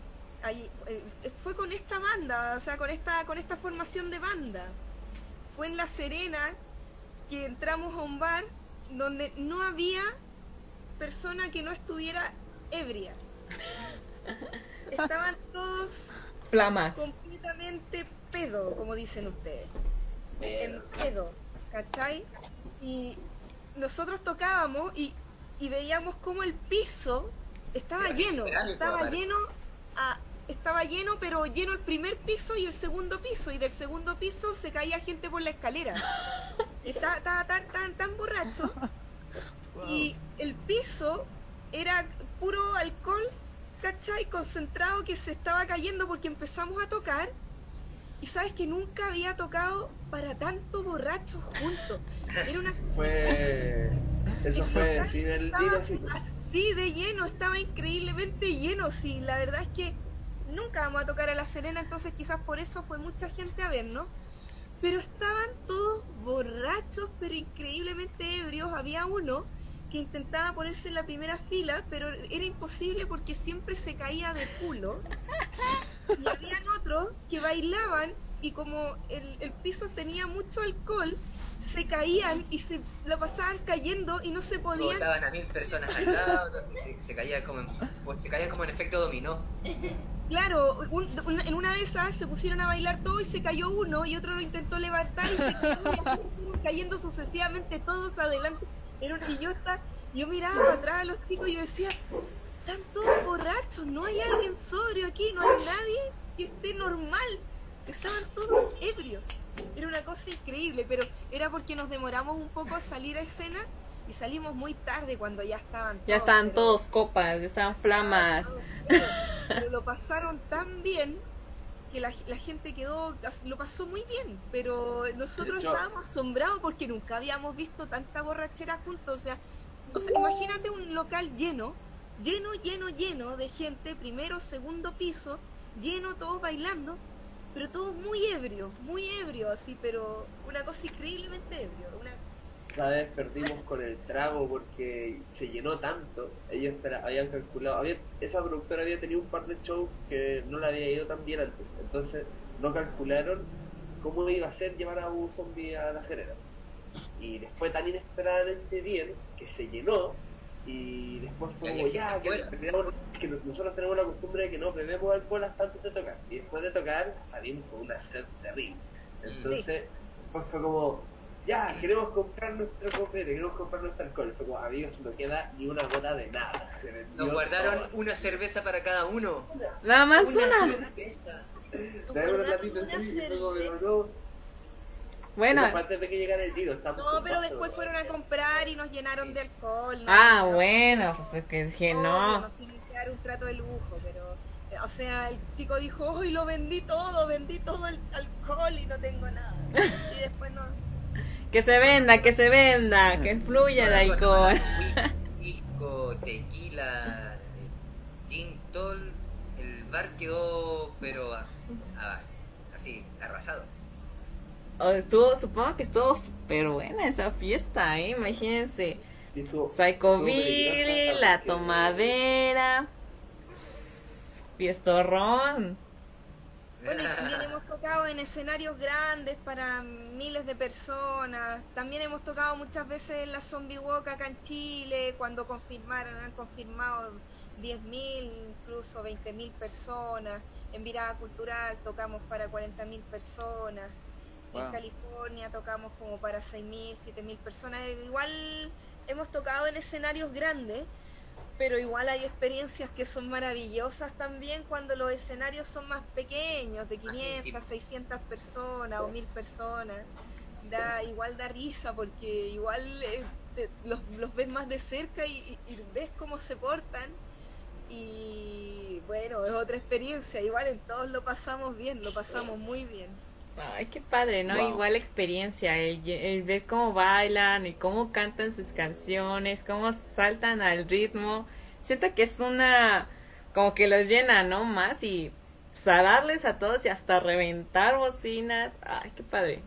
ahí, eh, fue con esta banda, o sea, con esta, con esta formación de banda. Fue en La Serena que entramos a un bar donde no había persona que no estuviera ebria. *laughs* Estaban todos Flama. completamente pedo, como dicen ustedes. En pedo, ¿cachai? Y nosotros tocábamos y, y veíamos como el piso estaba lleno, estaba lleno, a- estaba lleno, pero lleno el primer piso y el segundo piso, y del segundo piso se caía gente por la escalera. *laughs* Estaba, estaba tan, tan, tan borracho y el piso era puro alcohol, ¿cachai? Concentrado que se estaba cayendo porque empezamos a tocar y sabes que nunca había tocado para tanto borracho juntos. Era una *laughs* Fue. Eso fue sin el estaba así de lleno, estaba increíblemente lleno, sí, la verdad es que nunca vamos a tocar a La Serena, entonces quizás por eso fue mucha gente a vernos, pero estaban todos borrachos, pero increíblemente ebrios, había uno que intentaba ponerse en la primera fila, pero era imposible porque siempre se caía de culo, y habían otros que bailaban y como el, el piso tenía mucho alcohol, se caían y se la pasaban cayendo y no se podían a mil personas al lado, se, caía como se como en efecto dominó. Claro, un- un- en una de esas se pusieron a bailar todo y se cayó uno y otro lo intentó levantar y se cayó y *laughs* cayendo sucesivamente todos adelante. Era un- y yo, está, yo miraba para atrás a los chicos y yo decía, están todos borrachos, no hay alguien sobrio aquí, no hay nadie que esté normal. Estaban todos ebrios. Era una cosa increíble, pero era porque nos demoramos un poco a salir a escena y salimos muy tarde cuando ya estaban Ya todos, estaban pero- todos copas, ya estaban flamas. Pero lo pasaron tan bien que la, la gente quedó, lo pasó muy bien, pero nosotros hecho- estábamos asombrados porque nunca habíamos visto tanta borrachera juntos, o sea, o sea, imagínate un local lleno, lleno, lleno, lleno de gente, primero, segundo piso, lleno, todos bailando, pero todos muy ebrios, muy ebrios, así, pero una cosa increíblemente ebrio, Cada vez perdimos con el trago porque se llenó tanto. Ellos habían calculado, había, esa productora había tenido un par de shows que no le había ido tan bien antes. Entonces no calcularon cómo iba a ser llevar a un zombie a la Serena. Y les fue tan inesperadamente bien que se llenó y después fue como ya, que, nosotros tenemos la costumbre de que no bebemos alcohol hasta antes de tocar. Y después de tocar salimos con una sed terrible. Entonces después fue como, ya, queremos comprar nuestro copete, queremos comprar nuestro alcohol. Fue como, amigos, no queda ni una gota de nada. Se vendió Nos guardaron todo. una cerveza para cada uno. Nada más Una una. una latita así, pero no. Bueno, antes de que llegara el tiro. estamos No, pero después fueron a comprar y nos llenaron de alcohol. ¿no? ah, No, bueno, pues es que dije no. Nos tienen que dar un trato de lujo, pero. eh, O sea, el chico dijo, hoy lo vendí todo, vendí todo el alcohol y no tengo nada. *laughs* Y después no. Que se venda, que se venda, que fluya el alcohol. Pisco, *laughs* tequila, eh, gin tol, el bar quedó, pero a- a- así, arrasado. Oh, Estuvo, supongo que estuvo pero buena esa fiesta, ¿eh? Imagínense. Y estuvo- Psycho estuvo Billy, peligrosa la tomadera, fiestorrón. Bueno, y también *laughs* hemos tocado en escenarios grandes para miles de personas. También hemos tocado muchas veces en la Zombie Walk acá en Chile, cuando confirmaron, han confirmado 10.000, incluso 20.000 personas. En Virada Cultural tocamos para 40.000 personas. En. California tocamos como para 6.000, 7.000 personas. Igual hemos tocado en escenarios grandes, pero igual hay experiencias que son maravillosas también cuando los escenarios son más pequeños, de 500, 600 personas o 1000 personas. Da, igual da risa porque igual eh, te- los, los ves más de cerca y, y- y ves cómo se portan. Y bueno, es otra experiencia. Igual en todos lo pasamos bien, lo pasamos muy bien. Ay, qué padre, ¿no? Wow. Igual experiencia, el, el ver cómo bailan y cómo cantan sus canciones, cómo saltan al ritmo. Siento que es una, como que los llena, ¿no? Más y pues, a darles a todos y hasta reventar bocinas. Ay, qué padre.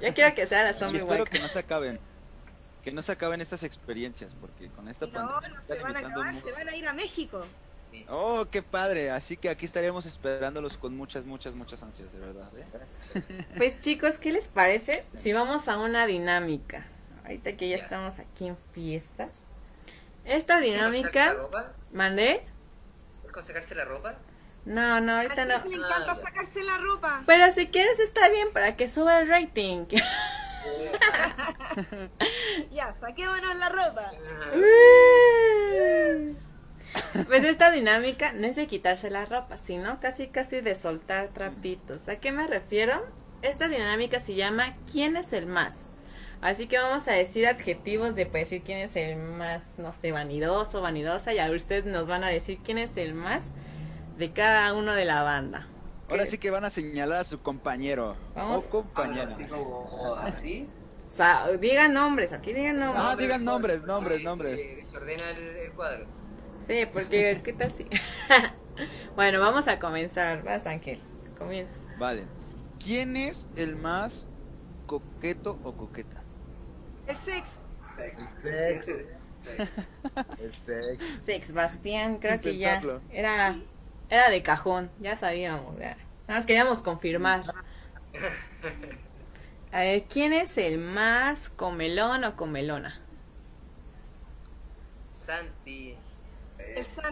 Ya *laughs* quiero que sea la Y zombie espero que no se acaben. Que no se acaben estas experiencias, porque con esta No, pandemia no se van a acabar, se van a ir a México. Oh, qué padre. Así que aquí estaremos esperándolos con muchas, muchas, muchas ansias, de verdad. ¿eh? *laughs* Pues chicos, ¿qué les parece si vamos a una dinámica? Ahorita que ya Ya. estamos aquí en fiestas. Esta ¿Es con sacarse dinámica, la ropa? ¿mandé? ¿Es con sacarse la ropa? No, no, A ahorita no. ti le encanta Ah, sacarse la ropa. Pero si quieres está bien para que suba el rating. *laughs* *laughs* Ya, saquémonos la ropa. *laughs* pues esta dinámica no es de quitarse la ropa, sino casi casi de soltar trapitos. ¿A qué me refiero? Esta dinámica se llama ¿Quién es el más? Así que vamos a decir adjetivos de pues, decir quién es el más, no sé, vanidoso, vanidosa, y a ustedes nos van a decir quién es el más de cada uno de la banda. Ahora sí que van a señalar a su compañero Vamos. o compañera. Así como así. O sea, digan nombres, aquí digan nombres. Ah, digan nombres, nombres, nombres. sí, desordena el, el cuadro. Sí, porque ¿qué tal si? *laughs* bueno, vamos a comenzar. Vas, Ángel. Comienza. Vale. ¿Quién es el más coqueto o coqueta? El sex. El sex. *laughs* El sex. Sex Bastián, creo que ya Intentarlo. era era de cajón, ya sabíamos, ya. Nada más queríamos confirmar. A ver, ¿quién es el más comelón o comelona? Santi.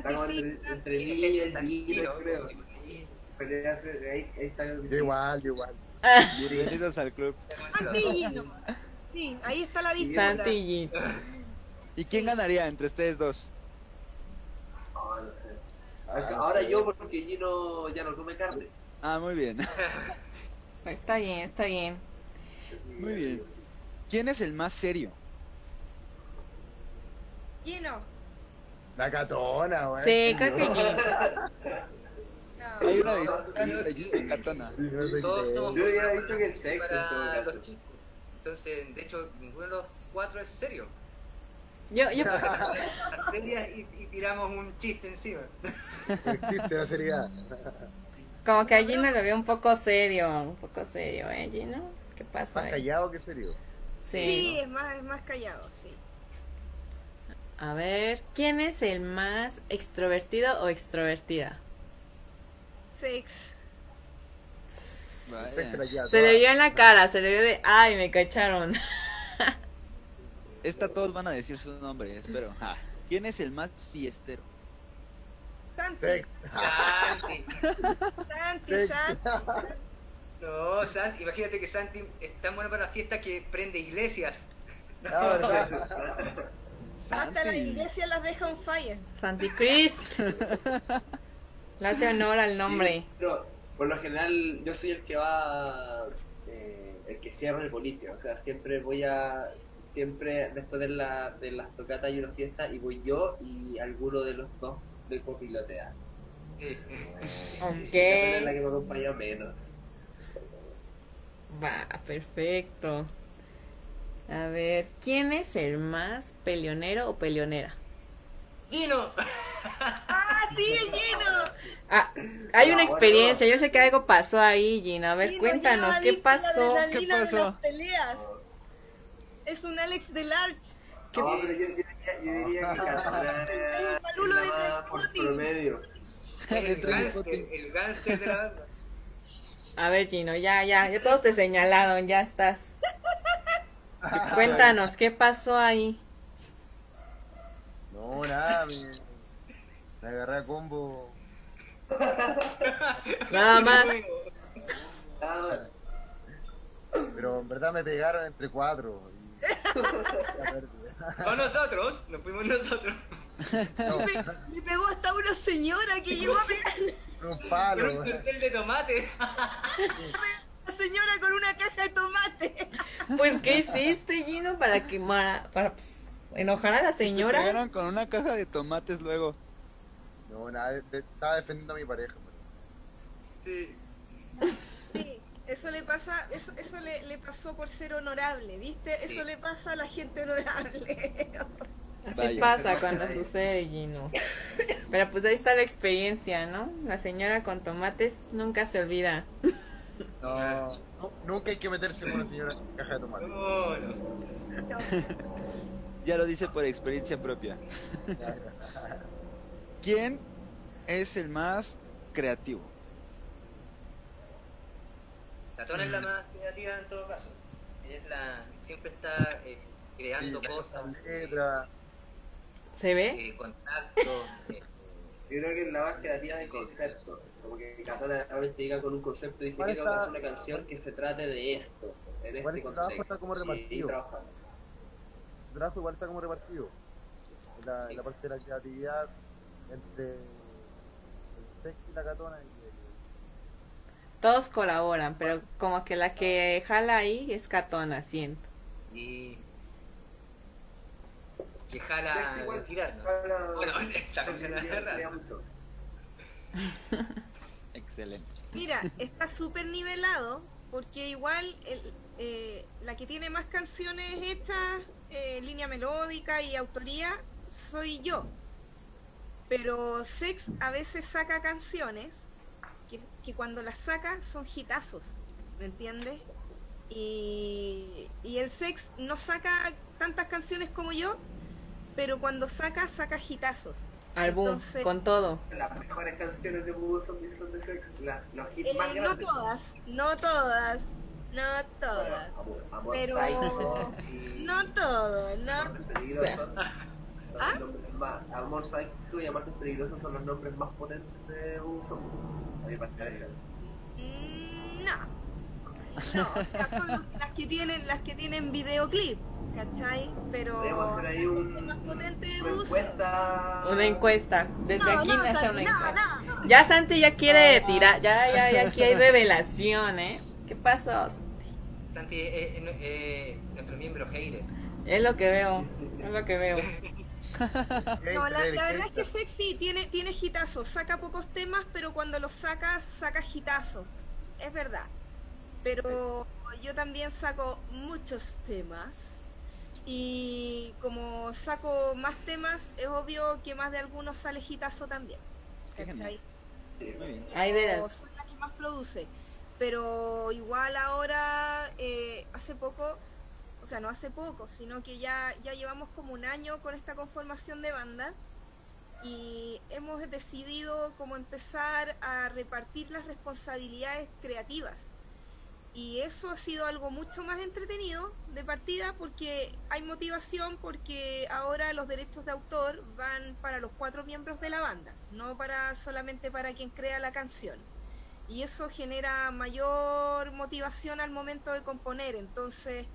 Como sí. entre, entre mí Tienes y hecho el Santino, Gino, creo. sí. Pero ya sé, ahí, ahí está el Yo igual, yo igual. *laughs* Bienvenidos al club. Santi y Gino. Sí, ahí está la disputa. Santi y Gin. ¿Y quién ganaría entre ustedes dos? Ah, no sé. Ahora yo porque Gino ya no come carne. Ah, muy bien. *laughs* Está bien, está bien. Muy bien. ¿Quién es el más serio? Gino. La catona, güey. Sí, creo que. No. Hay una y Katana. Todos somos Yo hubiera dicho que es sexo en todo caso. los chicos. Entonces, de hecho, ninguno de los cuatro es serio. Yo, yo, *laughs* Entonces, pones a serias y, y tiramos un chiste encima. Existe la seriedad. como que a Gino lo veo un poco serio, un poco serio, ¿eh, Gino? ¿Qué pasa? Más ahí? callado que serio. Sí, Sí. es, más, es más callado, sí. A ver, ¿quién es el más extrovertido o extrovertida? Sex. Vaya. Sex se le vio en la cara, se le vio de, ay, me cacharon. Esta todos van a decir su nombre, espero. ¿Quién es el más fiestero? Santi. Sex. Santi. Santi, Sex. Santi. No, Santi, imagínate que Santi es tan bueno para la fiesta que prende iglesias. Ah, *laughs* verdad. Hasta la iglesia las deja on fire. Santi Christ. *laughs* Le hace honor al nombre. No, por lo general yo soy el que va, eh, el que cierra el boliche, o sea, siempre voy a, siempre después de, la, de las tocatas y una fiesta, y voy yo y alguno de los dos de copilotea. Sí. *laughs* Ok. Es la que me acompaña menos. Va, perfecto. A ver, ¿quién es el más peleonero o peleonera? Gino. *laughs* ¡Ah, sí, el Gino! Ah, hay una experiencia, yo sé que algo pasó ahí, Gina. A ver, Gino, cuéntanos, Gino, ¿qué la pasó? adrenalina ¿Qué de pasó? las peleas. Es un Alex de Large. ¿Qué- No, pero yo, yo diría, yo *laughs* diría que es el palulo de la por promedio. El gánster, el gánster de la banda. A ver, Gino, ya, ya, ya todos te señalaron, ya estás. *laughs* Cuéntanos, ¿qué pasó ahí? No, nada, me, me agarré a combo. Nada más. Pero en verdad me pegaron entre cuatro. y-. Con nosotros, nos fuimos nosotros. No, Me, me pegó hasta una señora que llegó a pegar un Con palo. un cartel de tomate. *laughs* señora con una caja de tomate. *laughs* Pues, ¿qué hiciste, Gino, para que para, pues, enojar a la Se señora? pegaron con una caja de tomates luego. No, nada, de- de- estaba defendiendo a mi pareja. pues. Sí. Sí, eso le pasa, eso, eso le, le pasó por ser honorable, ¿viste? Eso Sí. le pasa a la gente honorable. Así Vaya. pasa cuando sucede, Gino. Pero pues ahí está la experiencia, ¿no? La señora con tomates nunca se olvida. No, no, nunca hay que meterse con una señora en caja de tomate. No, no. Ya lo dice por experiencia propia. *laughs* ¿Quién es el más creativo? La tona es la más creativa en todo caso. Ella es la. siempre está eh, creando Sí, cosas, letra. ¿Se ve? eh, contactos. Yo creo que es la más creativa de conceptos. Como que Catona realmente llega con un concepto y dice ¿Cuál que hacer una canción que se trate de esto, en Igual este el trabajo contexto. está como Y- y repartido. trabaja. El trabajo igual está como repartido. La, Sí. la parte de la creatividad entre el sexo y la catona y el... Todos colaboran, pero como que la que jala ahí es Catona, siento. y. que jala Sexy igual. de tirarnos. Jala- Bueno, *laughs* esta canción mucho. *laughs* Excelente. Mira, *laughs* está súper nivelado porque igual el- eh, la que tiene más canciones hechas, eh, línea melódica y autoría, soy yo. Pero Sex a veces saca canciones que, que cuando las saca son hitazos, ¿me entiendes? Y, y el Sex no saca tantas canciones como yo, pero cuando saca, saca hitazos. Álbum, Entonces- con todo. Las mejores canciones de Voodoo son, son de sex, la- los hits Eh, más no grandes. todas, no todas, no todas. Bueno, amor, amor Pero- Psycho y No todo, no. *laughs* Son ¿Ah? los más, Amor Psycho y Amantes Peligrosos son los nombres más potentes de Voodoo Zombie, a mi parecer. Mm, No. No, o sea, son los- las que tienen, las que tienen videoclip, ¿cachai? Pero hacer ahí un, más potente de una Bus. encuesta. Una encuesta. Desde No, aquí no, nace Santi, una encuesta. no. Ya Santi ya quiere tirar, ya, ya, ya aquí hay revelación, ¿eh? ¿Qué pasó? Santi es es- es- es nuestro miembro hater. Es lo que veo, es lo que veo. *laughs* No, la, la verdad es que Sexy tiene, tiene hitazos, saca pocos temas, pero cuando los sacas, saca hitazos. Es verdad. Pero yo también saco muchos temas. Y como saco más temas, es obvio que más de algunos sale hitazo también. ¿cachai? Pero veras. soy la que más produce. Pero igual ahora, eh, hace poco, o sea, no hace poco, sino que ya, ya llevamos como un año con esta conformación de banda y hemos decidido como empezar a repartir las responsabilidades creativas. Y eso ha sido algo mucho más entretenido de partida porque hay motivación porque ahora los derechos de autor van para los cuatro miembros de la banda, no para solamente para quien crea la canción. y eso genera mayor motivación al momento de componer. Entonces,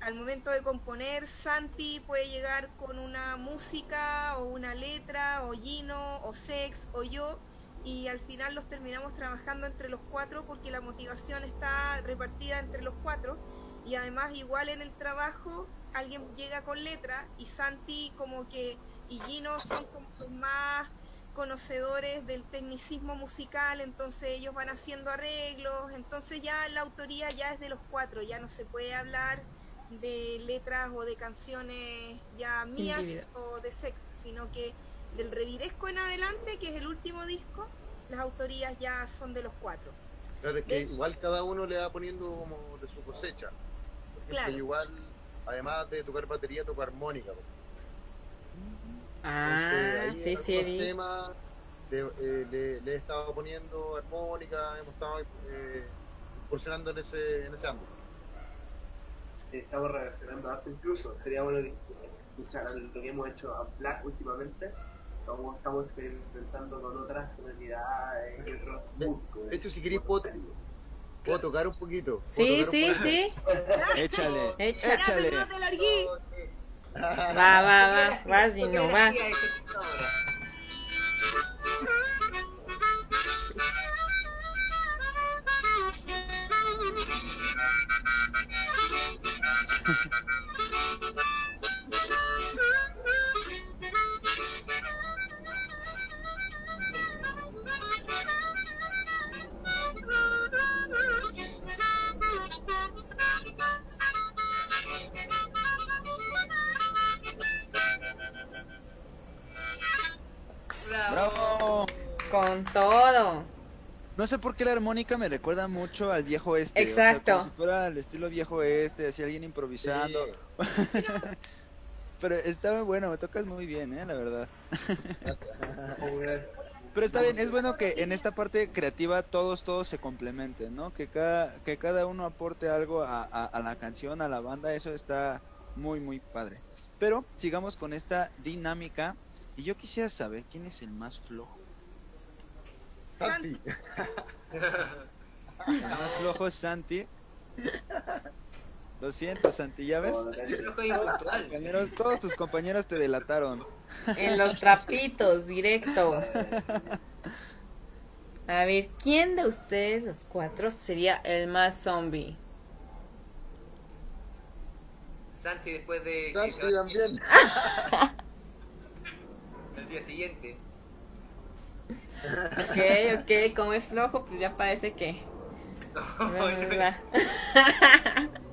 al momento de componer, Santi puede llegar con una música o una letra, o Gino, o Sex, o yo, y al final los terminamos trabajando entre los cuatro porque la motivación está repartida entre los cuatro y además igual en el trabajo alguien llega con letra y Santi como que y Gino son como los más conocedores del tecnicismo musical, entonces ellos van haciendo arreglos, entonces ya la autoría ya es de los cuatro, ya no se puede hablar de letras o de canciones ya mías Individual. o de sex, sino que del Reviresco en adelante, que es el último disco, las autorías ya son de los cuatro. Claro, es que igual cada uno le va poniendo como de su cosecha. Por ejemplo, Claro. igual, además de tocar batería, toco armónica. Ah, Entonces, ahí sí, en sí, temas le, eh, le- le he estado poniendo armónica, hemos estado eh, incursionando en ese, en ese ámbito. Estamos reaccionando harto incluso. Sería bueno que escucharan lo que hemos hecho a Black últimamente. Como estamos experimentando con otras sonoridades y otros músicos. De hecho, si queréis, puedo, puedo tocar un poquito. ¿Puedo Sí, tocar un sí, poquito? sí. *laughs* Échale. Échale. no larguí. *laughs* Va, va, va. Vas, Gino, vas. *laughs* ¡Bravo! Con todo. No sé por qué la armónica me recuerda mucho al viejo este. Exacto. O sea, como si fuera el estilo viejo este, así alguien improvisando. *laughs* Pero está muy bueno, me tocas muy bien, eh, la verdad. *laughs* *laughs* Pero está bien, es bueno que en esta parte creativa todos, todos se complementen, ¿no? Que cada, que cada uno aporte algo a, a, a la canción, a la banda, eso está muy, muy padre. Pero sigamos con esta dinámica. Y yo quisiera saber quién es el más flojo. Santi. El más flojo es Santi. *laughs* Lo siento, Santi, ¿ya ves? Que. Compañeros, todos tus compañeros te delataron. En los trapitos, directo. A ver, ¿quién de ustedes, los cuatro, sería el más zombie? Santi después de que Santi va también. *laughs* el día siguiente. Ok, ok, como es flojo, pues ya parece que... *laughs* *laughs*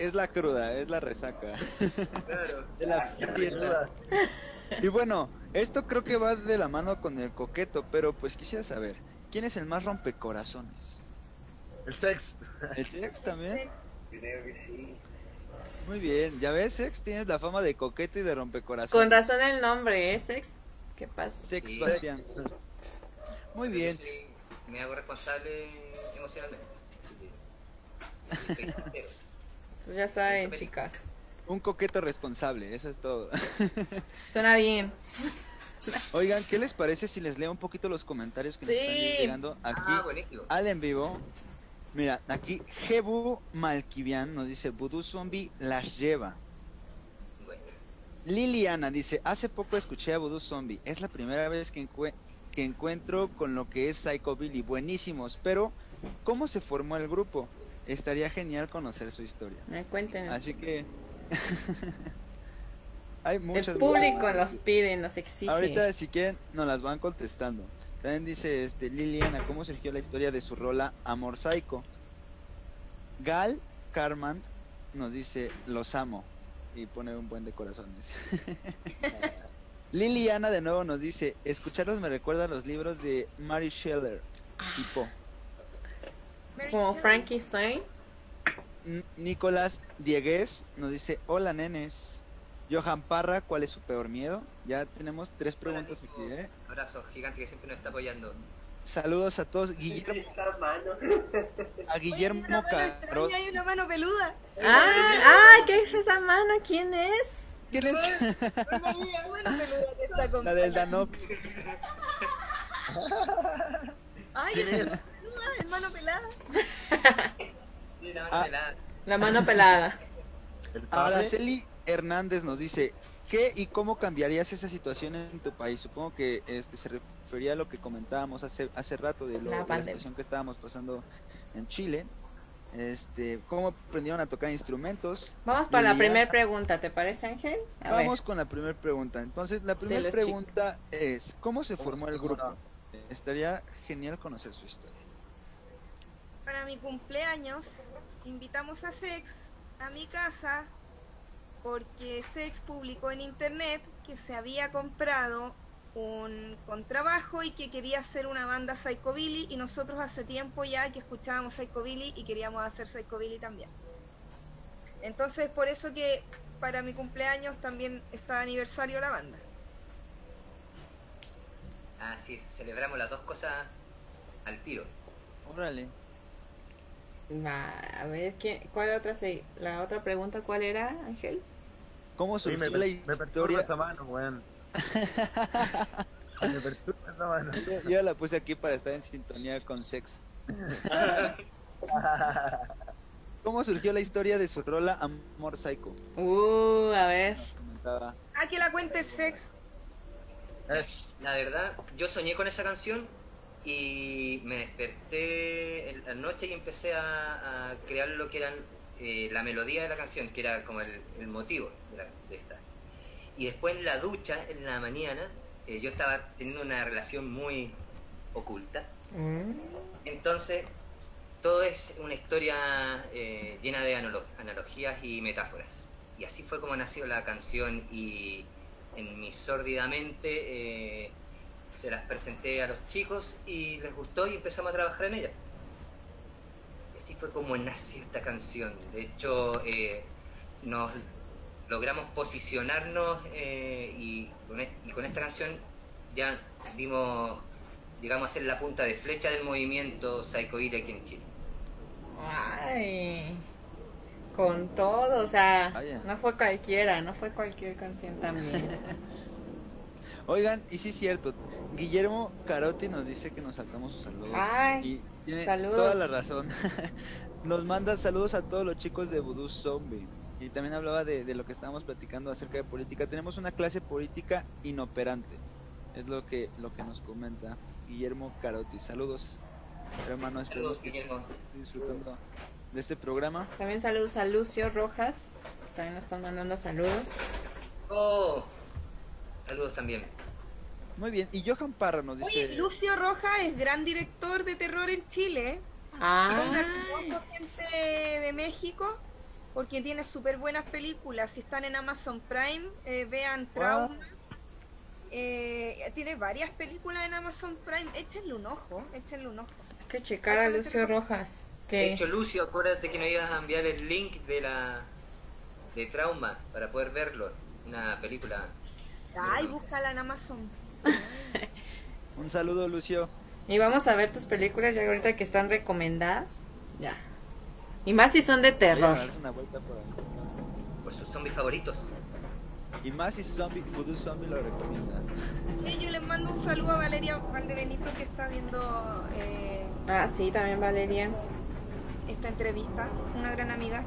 Es la cruda, es la resaca. claro. *laughs* Es la fiesta. Y bueno, esto creo que va de la mano con el coqueto, pero pues quisiera saber, ¿quién es el más rompecorazones? El sex. ¿El Sex también? Creo que sí. Muy bien, ya ves, Sex, tienes la fama de coqueto y de rompecorazones. Con razón el nombre, ¿eh, Sex? ¿Qué pasa? Sex Sí. Bastián. Muy bien. Me hago responsable emocionalmente. *laughs* Soy sincero. Entonces ya saben, chicas. Un coqueto responsable, eso es todo. *laughs* Suena bien. Oigan, ¿qué les parece si les leo un poquito los comentarios que nos Sí. están llegando aquí Ah, al en vivo? Mira, aquí Jebu Malkivian nos dice, Voodoo Zombie las lleva. Bueno. Liliana dice, hace poco escuché a Voodoo Zombie, es la primera vez que, encue- que encuentro con lo que es Psychobilly, buenísimos, pero ¿cómo se formó el grupo? Estaría genial conocer su historia. Me cuenten. Así que... *laughs* Hay El muchas... público nos pide, nos exige. Ahorita si quieren nos las van contestando. También dice este Liliana cómo surgió la historia de su rola Amor Psycho. Gal Carman nos dice los amo y pone un buen de corazones. *laughs* Liliana de nuevo nos dice escucharlos me recuerda a los libros de Mary Shelley y Poe. Como Frankenstein. Nicolás Diegues nos dice hola nenes. Johan Parra, ¿cuál es su peor miedo? Ya tenemos tres preguntas aquí, ¿eh? Un abrazo gigante que siempre nos está apoyando. Saludos a todos. Guillermo, a Guillermo Oye, hay una mano Caro. extraña, hay una mano peluda. ¡Ah! ¡Ah! ¿Qué es esa mano? ¿Quién es? ¿Quién es? La del. Danop. Ay, ¿Quién esa es? mano peluda mano pelada. Sí, la mano Ah. pelada. La mano pelada. El padre, Araceli Hernández nos dice, ¿qué y cómo cambiarías esa situación en tu país? Supongo que este se refería a lo que comentábamos hace hace rato de, lo, La de la pandemia. situación que estábamos pasando en Chile. Este, ¿cómo aprendieron a tocar instrumentos? Vamos para la primera pregunta, ¿te parece, Ángel? A ver. Vamos con la primera pregunta. Entonces, la primera pregunta es, ¿cómo se formó el ¿Cómo grupo? Estaría genial conocer su historia. Para mi cumpleaños invitamos a Sex a mi casa porque Sex publicó en internet que se había comprado un contrabajo y que quería hacer una banda Psychobilly y nosotros hace tiempo ya que escuchábamos Psychobilly y queríamos hacer Psychobilly también. Entonces por eso que para mi cumpleaños también está de aniversario la banda. Ah, sí, celebramos las dos cosas al tiro. Órale. Va, a ver, ¿qué, ¿cuál otra se, la otra pregunta cuál era, Ángel? ¿Cómo Sí, surgió me, la me perturba historia? esa mano, weón. *laughs* me perturba esa mano. Yo- Yo la puse aquí para estar en sintonía con Sex. *laughs* ¿Cómo surgió la historia de su rola Amor Psycho? Uh, a ver. Comentaba. Ah, que la cuente el Sex. Es. La verdad, yo soñé con esa canción y me desperté en la noche y empecé a, a crear lo que eran eh, la melodía de la canción, que era como el, el motivo de, la- de esta. Y después en la ducha, en la mañana, eh, yo estaba teniendo una relación muy oculta. Mm. Entonces, todo es una historia eh, llena de analo- analogías y metáforas. Y así fue como nació la canción y en mi sórdida mente eh, se las presenté a los chicos y les gustó y empezamos a trabajar en ella. Y así fue como nació esta canción. De hecho, eh, nos logramos posicionarnos eh, y, con, e- y con esta canción ya dimos, llegamos a ser la punta de flecha del movimiento Psychobilly aquí en Chile. Ay, con todo, o sea, no fue cualquiera, no fue cualquier canción también. *laughs* Oigan, y sí es cierto, Guillermo Carotti nos dice que nos saltamos sus saludos. Ay, y tiene saludos. toda la razón. *laughs* nos manda saludos a todos los chicos de Voodoo Zombie. Y también hablaba de, de lo que estábamos platicando acerca de política. Tenemos una clase política inoperante. Es lo que lo que nos comenta Guillermo Carotti. Saludos, hermano. Saludos, que disfrutando de este programa. También saludos a Lucio Rojas, también nos están mandando saludos. Oh, saludos también. Muy bien. Y Johan Parra nos dice... Oye, Lucio Roja es gran director de terror en Chile. Ah, ojo, gente de México, porque tiene súper buenas películas. Si están en Amazon Prime, eh, vean Trauma. Eh, tiene varias películas en Amazon Prime. Échenle un ojo, échenle un ojo. hay que checar a Lucio Rojas. De hecho, Lucio, acuérdate que nos ibas a enviar el link de la de Trauma para poder verlo. Una película. Ay, búscala en Amazon. Un saludo, Lucio. y vamos a ver tus películas ya ahorita que están recomendadas. Ya. Y más si son de a terror. darse una vuelta por ahí. Por sus zombies favoritos. Y más si zombie, Voodoo Zombie lo recomienda. Eh, yo les mando un saludo a Valeria Valdebenito que está viendo eh, Ah, sí, también Valeria. esta entrevista. Una gran amiga.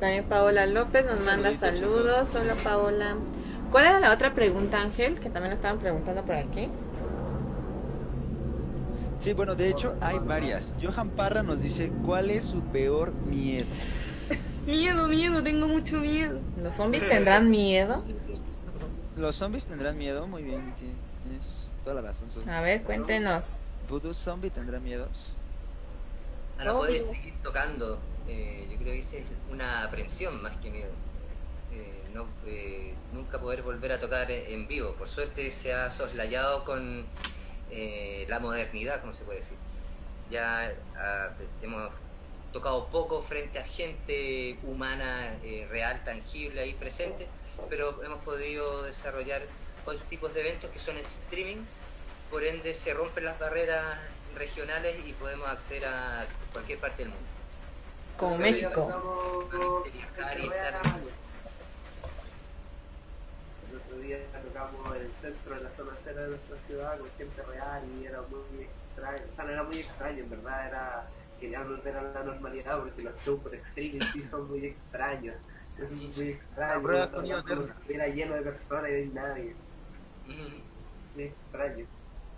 También Paola López nos manda saludos. Hola Paola. ¿Cuál era la otra pregunta, Ángel? Que también la estaban preguntando por aquí. Sí, bueno, de hecho hay varias. Johan Parra nos dice, ¿cuál es su peor miedo? *laughs* Miedo, miedo, tengo mucho miedo. ¿Los zombies tendrán miedo? ¿Los zombies tendrán miedo? Muy bien, sí, tienes toda la razón. A ver, cuéntenos. ¿Voodoo Zombie tendrá miedos? Para poder Obvio. seguir tocando, eh, yo creo que es una aprensión más que miedo. No, eh, nunca poder volver a tocar en vivo. Por suerte se ha soslayado con eh, la modernidad, como se puede decir. Ya ah, hemos tocado poco frente a gente humana, eh, real, tangible ahí presente, pero hemos podido desarrollar otros tipos de eventos que son en streaming, por ende se rompen las barreras regionales y podemos acceder a cualquier parte del mundo. Como México. viajar y estar-. El otro día tocamos en el centro, en la zona cero de nuestra ciudad, con gente real y era muy extraño. O sea, no era muy extraño, en verdad era quería volver a la normalidad porque los shows por streaming sí son muy extraños. Es muy extraño. La estuviera lleno de personas y no hay nadie. Muy extraño.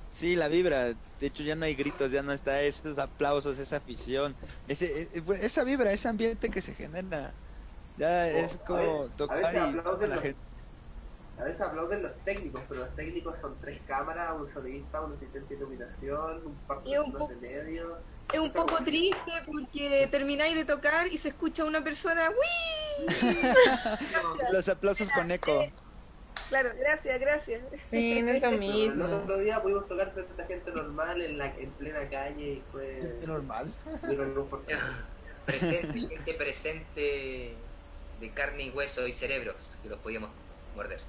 Sí, la vibra. De hecho, ya no hay gritos, ya no está esos aplausos, esa afición, ese, e- e- esa vibra, ese ambiente que se genera. Ya es a como a tocar veces y la gente. A veces aplauden los técnicos, pero los técnicos son tres cámaras, un sonidista, un asistente de iluminación, un par de un po- de medio. Es un poco triste porque termináis de tocar y se escucha una persona, ¡Wii! *laughs* Los aplausos con eco. Claro, gracias, gracias. Sí, no es lo mismo. El otro día pudimos tocar frente a gente normal en, la, en plena calle y fue normal. muy reconfortante. *laughs* presente, gente presente de carne y hueso y cerebros que los podíamos morder.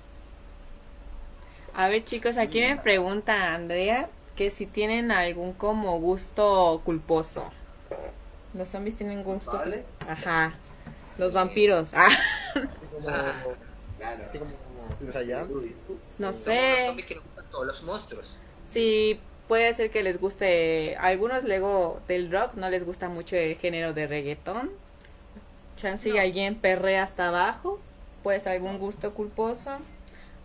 A ver, chicos, aquí me pregunta Andrea que si tienen algún como gusto culposo. Los zombies tienen gusto. ¿Vale? Ajá. Los vampiros. Ah, Como, Claro. así como no Los sé. zombies que nos gustan todos, los monstruos. Sí, puede ser que les guste. A algunos luego del rock no les gusta mucho el género de reggaetón. Chance y No. alguien perrea hasta abajo. Pues algún gusto culposo.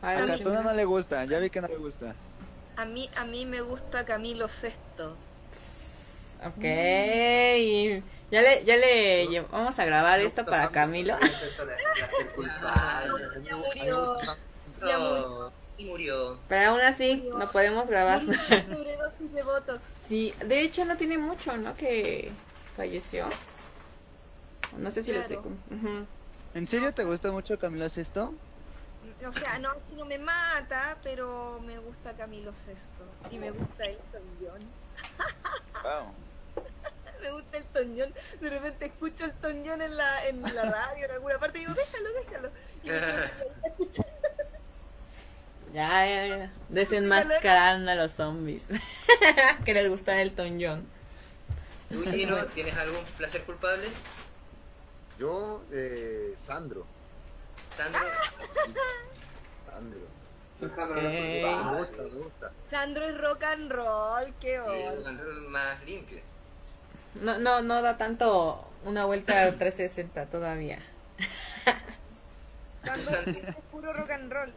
A Algo la así. tona no le gusta, ya vi que no le gusta. A mí, a mí me gusta Camilo Sesto. Ok. Ya le, ya le vamos a grabar esto para Camilo. *laughs* Ya murió. Ya murió. No, y murió. Pero aún así, no podemos grabar. Murió por *laughs* sobredosis de Botox. Sí, de hecho no tiene mucho, ¿no? Que falleció. No sé si lo estoy... Claro. con- Ujú. ¿En serio te gusta mucho Camilo Sesto? O sea, no, si no me mata, pero me gusta Camilo Sesto. Y me gusta Elton John. Wow. *laughs* Me gusta Elton John. De repente escucho Elton John en la, en la radio, en alguna parte, y digo, déjalo, déjalo. Y me. *laughs* Ya, ya, ya. Desenmascarando a los zombies. *laughs* que les gusta el John. ¿Tú, Gino, tienes algún placer culpable? Yo, eh, Sandro. Sandro, Sandro. Ok. Me gusta, me gusta. Sandro es rock and roll, qué onda. Sandro más limpio. No, no, no da tanto una vuelta a 360 todavía. Sandro es puro rock and roll.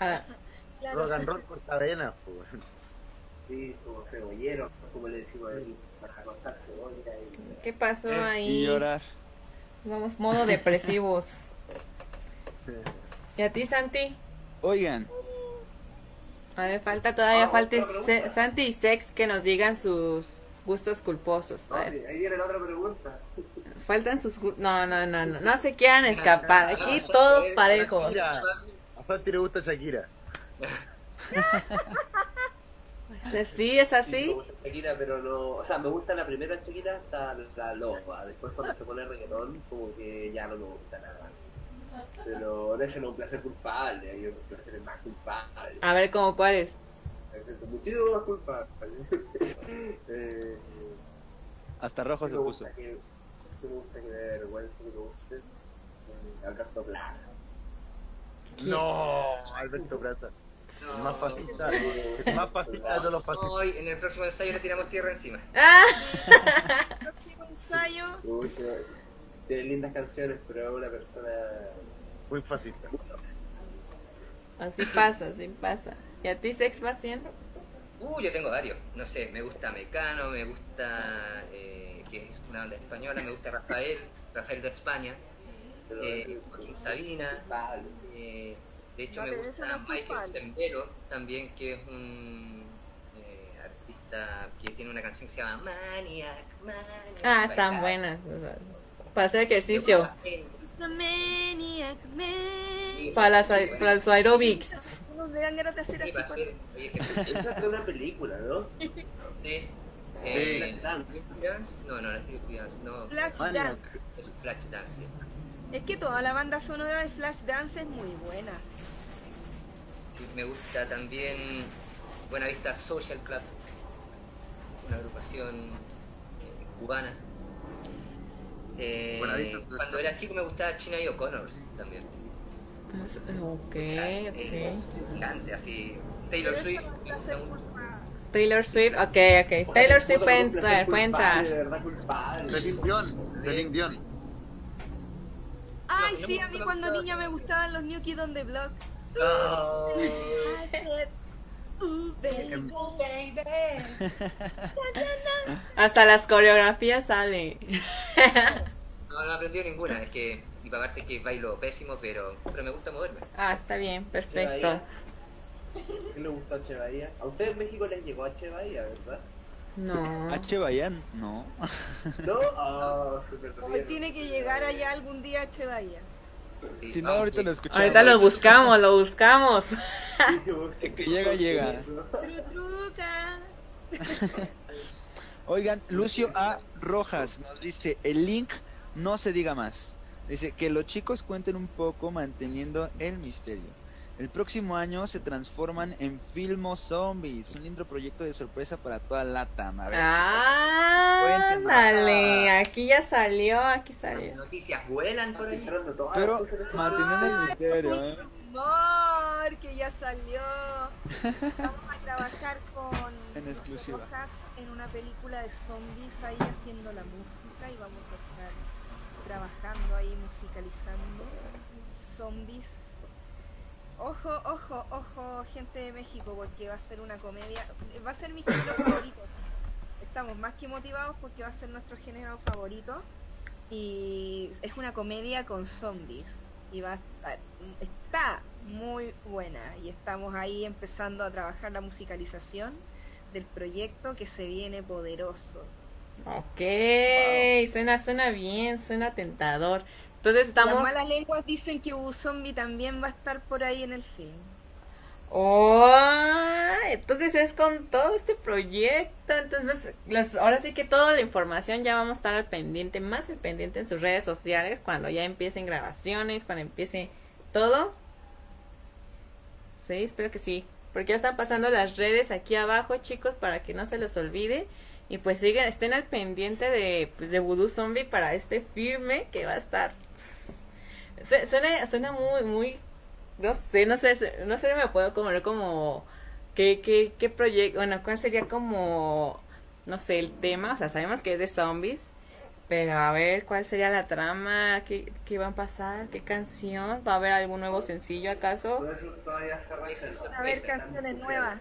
Ah, Claro. Rock and roll por cadena, pues. Sí, como cebollero, como le decimos a él, para cortar cebolla y... ¿Qué pasó Y ahí? llorar. Vamos, modo depresivos. ¿Y a ti, Santi? Oigan, A ver, falta todavía, Ah, falta Se-. Santi y Sex que nos digan sus gustos culposos. A No, ver, sí, ahí viene la otra pregunta. faltan sus... No, no, no, no, no se quieran escapar. Aquí todos parejos. A Santi le gusta Shakira. *laughs* *laughs* Sí, es Sí, me así. gusta Shakira, pero no... O sea, me gusta la primera Shakira hasta la loba. Después cuando se pone reggaetón, como que ya no me gusta nada. Pero ese no es un placer culpable, hay otros placeres más culpables. A ver, ¿cómo cuáles? Muchísimo más culpable. *laughs* eh, hasta rojo ¿qué se puso. que, qué me gusta que me dé vergüenza que me guste? Eh, Alberto Plaza. No, Alberto Plata. El más fascista, el más fascista de todos los fascistas. Hoy, en el próximo ensayo le tiramos tierra encima. *laughs* ¡Ah! Próximo ensayo. Uy, Tiene lindas canciones, pero es una persona... Muy fascista. Así pasa, así pasa. ¿Y a ti, Sex, Bastián? Uh, yo tengo varios. No sé, me gusta Mecano, me gusta, eh, que es una banda española, me gusta Rafael, Rafael de España, eh, Joaquín Sabina, eh, de hecho No, me gusta no Michael. Sembero, también que es un eh, artista que tiene una canción que se llama Maniac, Maniac. Ah, están buenas. o sea, para hacer ejercicio. The Maniac Man. Para, las, para los aerobics. No me dan ganas de hacer así. Esa una película, ¿no? Sí. Eh, Flashdance. Dance? No, no, no es Dance, no. Maniac. Es Flash Dance. sí. Es que toda la banda sonora de Flash Dance es muy buena. Me gusta también Buenavista Social Club, una agrupación eh, cubana. Eh, cuando era chico me gustaba China y O'Connor también. Ok, Eh, ok. gigante, así. Taylor Swift. Taylor Swift, ok, ok. Taylor Swift puede entrar, puede entrar. Celine Dion. Celine Dion. Ay, sí, a mí cuando niña me gustaban los New Kids on the Block. Oh. *laughs* Hasta las coreografías sale. No, no aprendió ninguna, es que, y para aparte que bailo pésimo, pero, pero me gusta moverme. Ah, está bien, perfecto. ¿Qué le gustó a. Bahía? A ustedes en México les llegó H. Bahía, ¿verdad? No. H. Bayan, no. ¿No? Ah, súper Hoy tiene que llegar allá algún día a. Sí, Si no, ah, ahorita lo escuchamos. Ahorita lo buscamos, lo buscamos. *laughs* Que llega, llega. *laughs* Oigan, Lucio A. Rojas nos dice, el link no se diga más. Dice que los chicos cuenten un poco manteniendo el misterio. El próximo año se transforman en Filmo Zombies, un lindo proyecto de sorpresa para toda Latam. A ver, Ah, ándale, aquí ya salió, aquí Las salió. noticias vuelan por ahí. Pero las manteniendo el misterio, ¿eh? Amor, que ya salió. Vamos a trabajar con *laughs* En exclusiva. Rojas en una película de zombies ahí haciendo la música y vamos a estar trabajando ahí musicalizando zombies. Ojo, ojo, ojo, gente de México, porque va a ser una comedia, va a ser mi género favorito. Estamos más que motivados porque va a ser nuestro género favorito y es una comedia con zombies y va a estar, está muy buena y estamos ahí empezando a trabajar la musicalización del proyecto que se viene poderoso. Ok, suena, suena bien, suena tentador. Entonces Las estamos... malas lenguas dicen que Ubu Zombie también va a estar por ahí en el film. Oh, entonces es con todo este proyecto. Entonces, los, ahora sí que toda la información ya vamos a estar al pendiente, más al pendiente en sus redes sociales, cuando ya empiecen grabaciones, cuando empiece todo. Sí, espero que sí. Porque ya están pasando las redes aquí abajo, chicos, para que no se los olvide. Y pues sigan, estén al pendiente de, pues, de Voodoo Zombie para este filme que va a estar. Su- Suena, suena muy, muy no sé, no sé, no sé si me puedo como como qué, qué, qué proyecto, bueno, cuál sería como, no sé, el tema, o sea, sabemos que es de zombies, pero a ver cuál sería la trama, qué, qué va a pasar, qué canción, va a haber algún nuevo sencillo acaso. A ver canciones nuevas.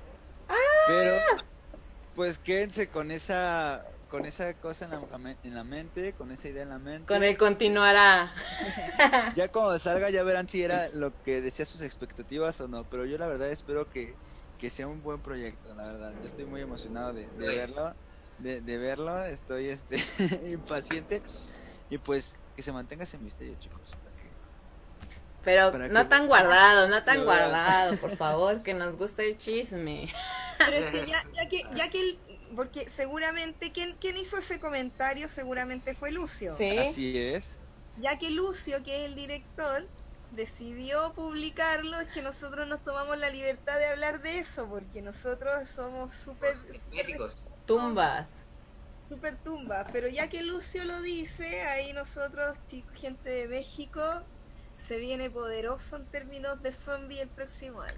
Pero, pues quédense con esa, con esa cosa en la, en la mente, con esa idea en la mente. Con el continuará. *laughs* Ya cuando salga ya verán si era lo que decía sus expectativas o no, pero yo la verdad espero que, que sea un buen proyecto, la verdad. Yo estoy muy emocionado de, de Lo es. verlo, de, de verlo, estoy este *laughs* impaciente y pues que se mantenga ese misterio, chicos. Pero no tan guardado, no tan *laughs* guardado, por favor, que nos guste el chisme. Pero es que ya, ya que, ya que el- porque seguramente, ¿quién, ¿quién hizo ese comentario? Seguramente fue Lucio. Sí. Así es. Ya que Lucio, que es el director, decidió publicarlo, es que nosotros nos tomamos la libertad de hablar de eso, porque nosotros somos súper Médicos. Tumbas. súper tumbas. Pero ya que Lucio lo dice, ahí nosotros, chicos, gente de México, se viene poderoso en términos de zombie el próximo año.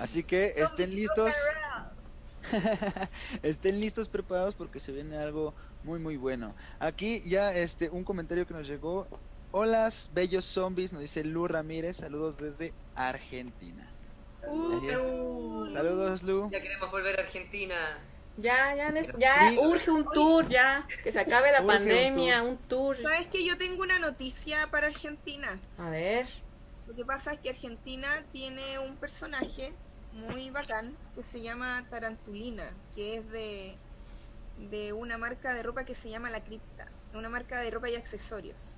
Así que estén listos, around. *laughs* estén listos, preparados porque se viene algo muy muy bueno. Aquí ya este un comentario que nos llegó. Hola, bellos zombies, nos dice Lu Ramírez, saludos desde Argentina. Uh, Saludos Lu. Ya queremos volver a Argentina. Ya, ya, ya Sí. urge un tour, ya, que se acabe la Urge un pandemia, un tour. ¿Sabes que yo tengo una noticia para Argentina? A ver, Lo que pasa es que Argentina tiene un personaje muy bacán que se llama Tarantulina, que es de, de una marca de ropa que se llama La Cripta, una marca de ropa y accesorios.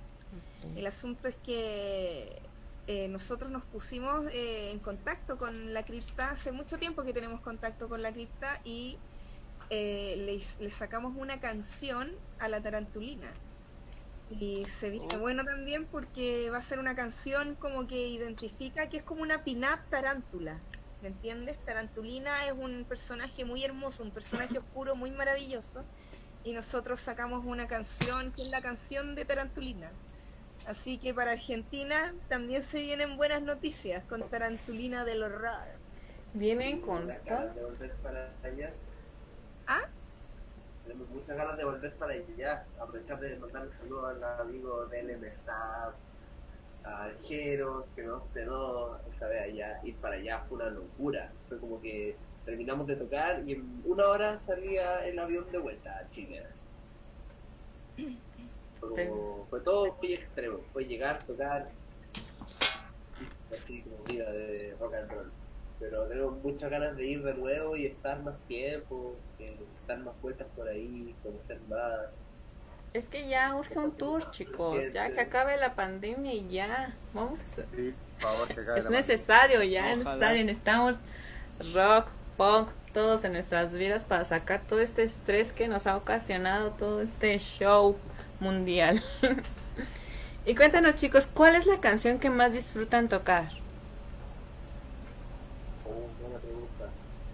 El asunto es que eh, nosotros nos pusimos eh, en contacto con la cripta, hace mucho tiempo que tenemos contacto con la cripta y eh, le, sacamos una canción a la tarantulina. Y se viene bueno también porque va a ser una canción como que identifica que es como una pin-up tarántula. ¿Me entiendes? Tarantulina es un personaje muy hermoso, un personaje oscuro muy maravilloso. Y nosotros sacamos una canción que es la canción de Tarantulina. Así que para Argentina también se vienen buenas noticias con Tarantulina del horror. vienen con de volver para allá. tenemos muchas ganas de volver para allá, aprovechar de mandarle saludos a los amigos del MSTAP, a que nos ordenó esa vez allá, ir para allá fue una locura, fue como que terminamos de tocar y en una hora salía el avión de vuelta a Chile. *clears throat* Fue, como- fue todo muy extremo, fue llegar, tocar, así como vida de rock and roll. Pero tenemos muchas ganas de ir de nuevo y estar más tiempo, eh, dar más vueltas por ahí, conocer más. Es que ya urge un tour, chicos. Ya que acabe la pandemia y ya. Vamos a Sí, por favor, que acabe Es la necesario, ya es Ojalá. necesario. Necesitamos rock, punk, todos en nuestras vidas para sacar todo este estrés que nos ha ocasionado todo este show mundial. *laughs* y cuéntanos, chicos, ¿cuál es la canción que más disfrutan tocar? Oh.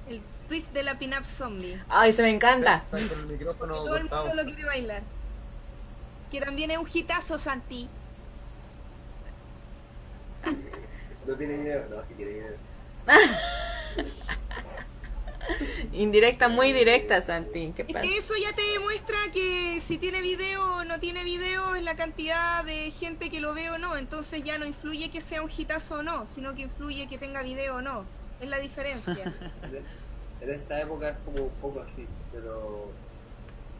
El twist de la pin-up zombie. Ay, se me encanta. Está con el micrófono Todo el mundo lo quiere bailar. Que también es un hitazo, Santi. No tiene video, no, si quiere video. Indirecta, muy directa, Santi. ¿Qué Es que eso ya te demuestra que si tiene video o no tiene video es la cantidad de gente que lo ve o no. Entonces ya no influye que sea un hitazo o no, sino que influye que tenga video o no. Es la diferencia. *laughs* En esta época es como un poco así, pero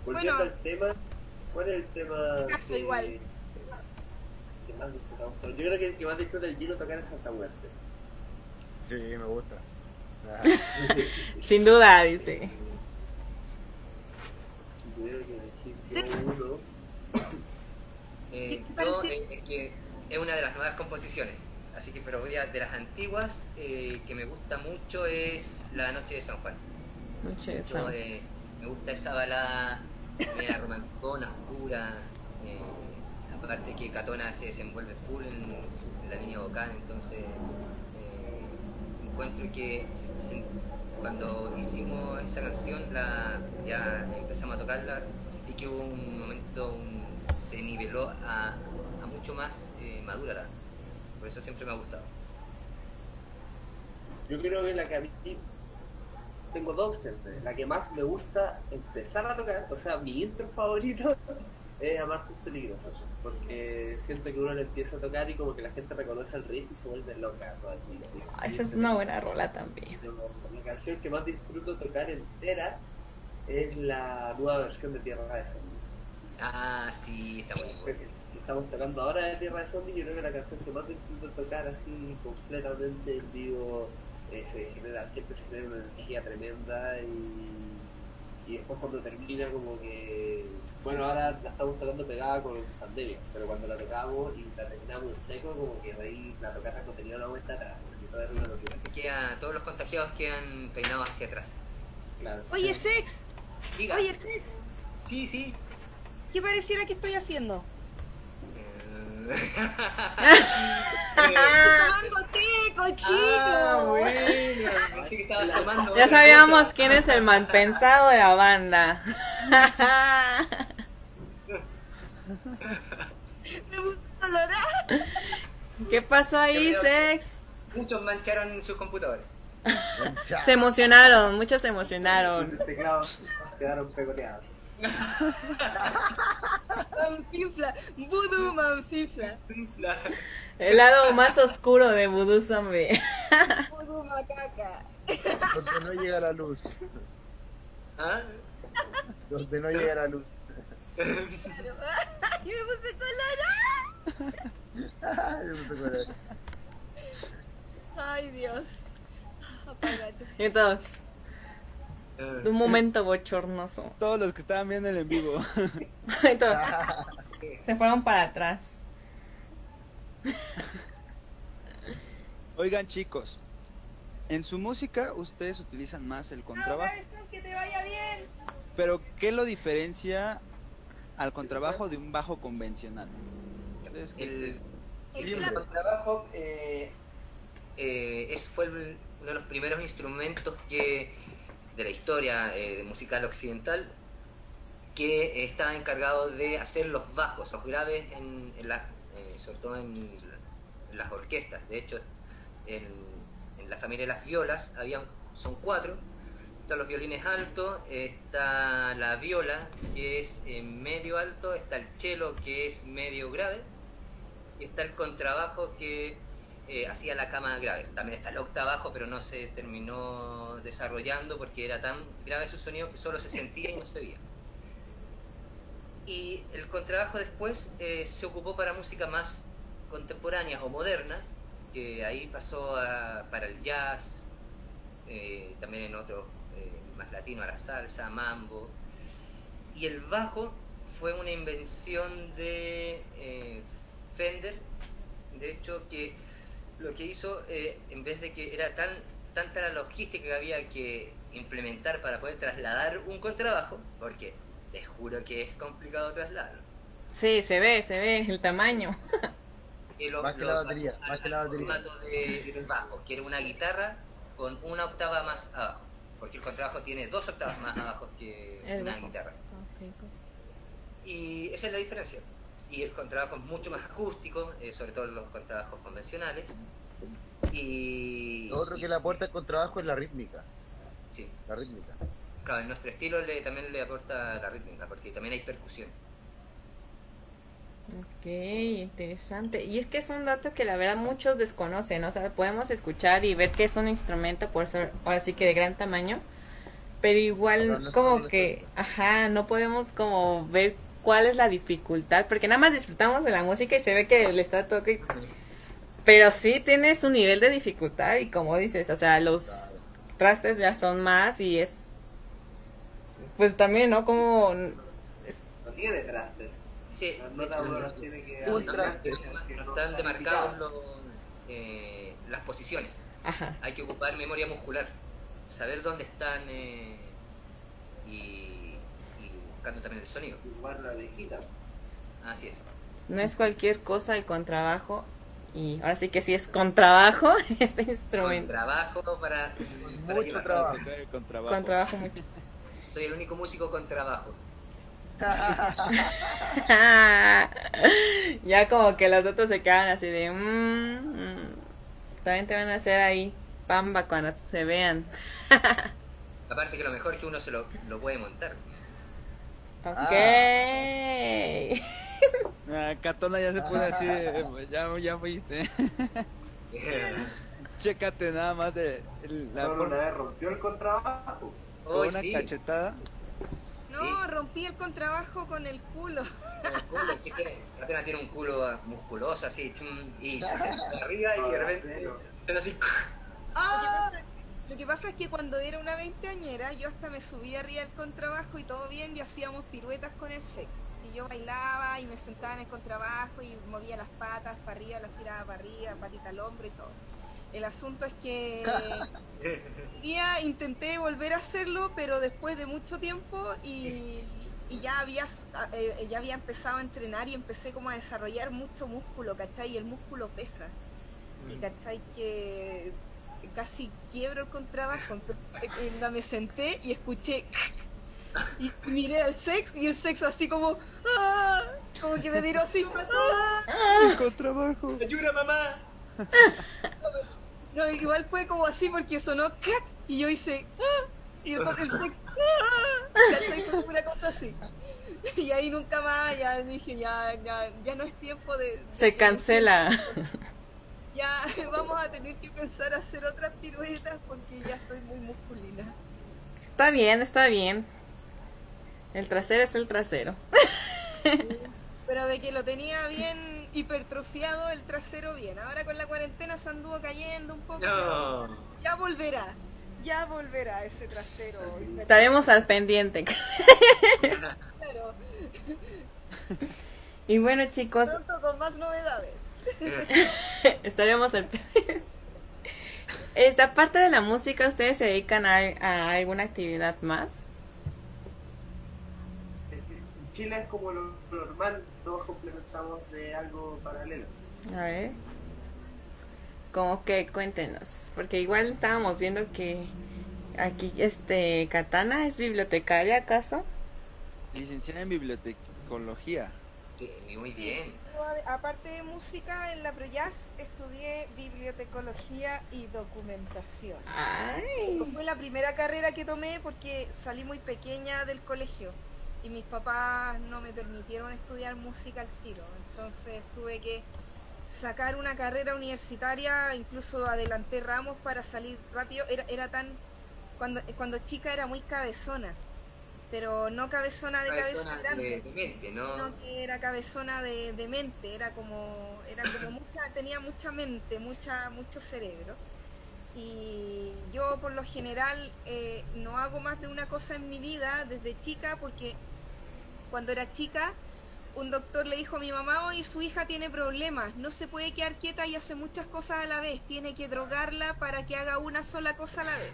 volviendo Bueno. al tema, ¿cuál es el tema Caso que, igual. que más disfrutamos? Yo creo que el que más disfruta el Gino tocar es Santa Muerte. Sí, me gusta. Ah, *laughs* Sin duda, dice. Eh, ¿Qué te yo, parece? eh, es que es una de las nuevas composiciones. Así que, pero voy a, de las antiguas, eh, que me gusta mucho es La Noche de San Juan. Mucho Yo, eso. eh, me gusta esa balada media romanticona, oscura. eh, aparte que Catona se desenvuelve full en, la línea vocal, entonces eh, encuentro que cuando hicimos esa canción, la, ya empezamos a tocarla, sentí que hubo un momento, un- se niveló a, mucho más eh, madura Por eso siempre me ha gustado. yo creo que la que a mí tengo dos opciones. La que más me gusta empezar a tocar, o sea, mi intro favorito *laughs* es Amar tus peligrosos, porque siento que uno le empieza a tocar y como que la gente reconoce el riff y se vuelve loca. todo el día. Ah, esa es una buena rola también. La canción que más disfruto tocar entera es la nueva versión de Tierra de Zombies. Ah, sí, está muy bueno. Estamos tocando ahora de Tierra de Zombies y yo creo que la canción que más disfruto tocar así completamente en vivo eh, se genera, siempre se genera una energía tremenda y, y después cuando termina como que bueno ahora la estamos tocando pegada con pandemia pero cuando la tocamos y la terminamos en seco como que ahí la tocata no tenía una vuelta atrás porque todo es una locura Queda- todos los contagiados quedan peinados hacia atrás. claro Oye, Sex. Diga. Oye, Sex. Sí, sí. ¿Qué pareciera que estoy haciendo? Tomando té, cochino. Ah, bueno. Pensé que estabas tomando Ya sabíamos cosa. quién es el mal pensado de la banda. *laughs* ¿Qué pasó ahí, Sex? Muchos mancharon sus computadores. Se emocionaron, muchos se emocionaron. los teclados quedaron pegoteados Manfifla. Voodoo manfifla. El lado más oscuro de Voodoo Zombie. Voodoo macaca. Donde no llega la luz. ¿Ah? Donde no llega la luz. Ay, me puse colorada. Ay, sé cuál es. Ay, Dios. Apágate. Y todos. De un momento bochornoso. Todos los que estaban viendo el en vivo. *laughs* *laughs* Se fueron para atrás. Oigan chicos, en su música ustedes utilizan más el contrabajo, Cabezón, que te vaya bien. pero ¿qué lo diferencia al contrabajo de un bajo convencional? ¿Ustedes qué- El, contrabajo eh, eh, es, fue el- uno de los primeros instrumentos que de la historia eh, musical occidental que estaba encargado de hacer los bajos, los graves, en, eh, sobre todo en, las orquestas. De hecho, en, en la familia de las violas habían, son cuatro están los violines altos, está la viola, que es en medio alto, está el cello, que es medio grave, y está el contrabajo, que eh, hacía la cama grave. También está el octavajo, pero no se terminó desarrollando porque era tan grave su sonido que solo se sentía y no se veía. Y el contrabajo después eh, se ocupó para música más contemporánea o moderna, que ahí pasó para el jazz, eh, también en otros eh, más latino, a la salsa, mambo. Y el bajo fue una invención de Fender, de hecho que lo que hizo, eh, en vez de que era tan tanta la logística que había que implementar para poder trasladar un contrabajo, porque les juro que es complicado trasladarlo. Sí, se ve, se ve el tamaño. Y lo- Más que lo la batería, al- más que la batería. formato de bajo, que era una guitarra con una octava más abajo, porque el contrabajo tiene dos octavas más abajo que El una bajo. guitarra. Y esa es la diferencia. Y el contrabajo es mucho más acústico, eh, sobre todo los contrabajos convencionales. Y, Lo otro y- que le aporta el contrabajo es la rítmica. sí, La rítmica. claro, en nuestro estilo le, también le aporta la rítmica, porque también hay percusión. Ok, interesante. Y es que es un dato que la verdad muchos desconocen, o sea, podemos escuchar y ver que es un instrumento, por ser ahora sí que de gran tamaño, pero igual no es como que, ajá, no podemos como ver cuál es la dificultad, porque nada más disfrutamos de la música y se ve que le está toque, pero sí tiene su nivel de dificultad y como dices, o sea, los trastes ya son más y es, pues también, ¿no? Como No tiene trastes. Sí, No, no, tiene que no están está demarcados los, eh, las posiciones. Ajá. Hay que ocupar memoria muscular, saber dónde están eh, y buscando también el sonido. Igual la orejita. Así es. No es cualquier cosa el contrabajo. Y ahora sí que sí es contrabajo *laughs* este Con instrumento. trabajo para, para Mucho trabajo. Con trabajo. Con trabajo mucho. Soy el único músico con trabajo. *laughs* ya como que los otros se quedan así de... mm, mm. También te van a hacer ahí pamba cuando se vean. *laughs* Aparte que lo mejor es que uno se lo, lo puede montar. Ok. *laughs* Ah, Catona ya se pone así, de, ya, ya fuiste. *laughs* Chécate nada más de la Solo forma rompió el contrabajo. con Hoy una sí. cachetada. No, Sí. rompí el contrabajo con el culo. El culo, *laughs* es que tiene- un culo musculoso así, chum, y se sienta arriba y de repente se así. ¡Ah! Lo que pasa es que cuando era una veinteañera, yo hasta me subía arriba del contrabajo y todo bien, y hacíamos piruetas con el sex. Y yo bailaba y me sentaba en el contrabajo y movía las patas para arriba, las tiraba para arriba, patita al hombro y todo. El asunto es que un *laughs* día intenté volver a hacerlo, pero después de mucho tiempo y, y ya, había, eh, ya había empezado a entrenar y empecé como a desarrollar mucho músculo, ¿cachai? Y el músculo pesa. Y ¿cachai? Que casi quiebro el contrabajo. Entonces, eh, me senté y escuché y miré al sex y el sex así como ¡ah! como que me tiró así ¡ah! Con trabajo. ¡Ayuda, mamá! *laughs* No, igual fue como así porque sonó ¡crack! y yo hice ¡ah! y después el sex ¡ah! ¿cachai? Fue una cosa así y ahí nunca más ya dije ya, ya, ya no es tiempo de, de Se cancela. Ya *laughs* vamos a tener que pensar a hacer otras piruetas porque ya estoy muy musculina Está bien, está bien. El trasero es el trasero. Pero de que lo tenía bien hipertrofiado el trasero bien. Ahora con la cuarentena se anduvo cayendo un poco. pero. Ya volverá. Ya volverá ese trasero. Estaremos al pendiente. Claro. Y bueno, chicos, Pronto con más novedades. *laughs* estaremos al. Esta parte de la música, ¿ustedes se dedican a, a alguna actividad más? En Chile es como lo normal, todos complementamos de algo paralelo. A ver. Como que cuéntenos, porque igual estábamos viendo que aquí este Katana es bibliotecaria, ¿acaso? Licenciada en bibliotecología. muy bien. Aparte de música, en la Proyas estudié bibliotecología y documentación. Fue la primera carrera que tomé porque salí muy pequeña del colegio y mis papás no me permitieron estudiar música al tiro. Entonces tuve que sacar una carrera universitaria, incluso adelanté ramos para salir rápido. Era, era tan. Cuando, cuando chica era muy cabezona pero no cabezona de cabeza grande, de, mente, ¿no? sino que era cabezona de, de, mente, era como, era como *coughs* mucha, tenía mucha mente, mucha, mucho cerebro. Y yo por lo general eh, no hago más de una cosa en mi vida desde chica, porque cuando era chica un doctor le dijo a mi mamá, hoy su hija tiene problemas, no se puede quedar quieta y hace muchas cosas a la vez, tiene que drogarla para que haga una sola cosa a la vez.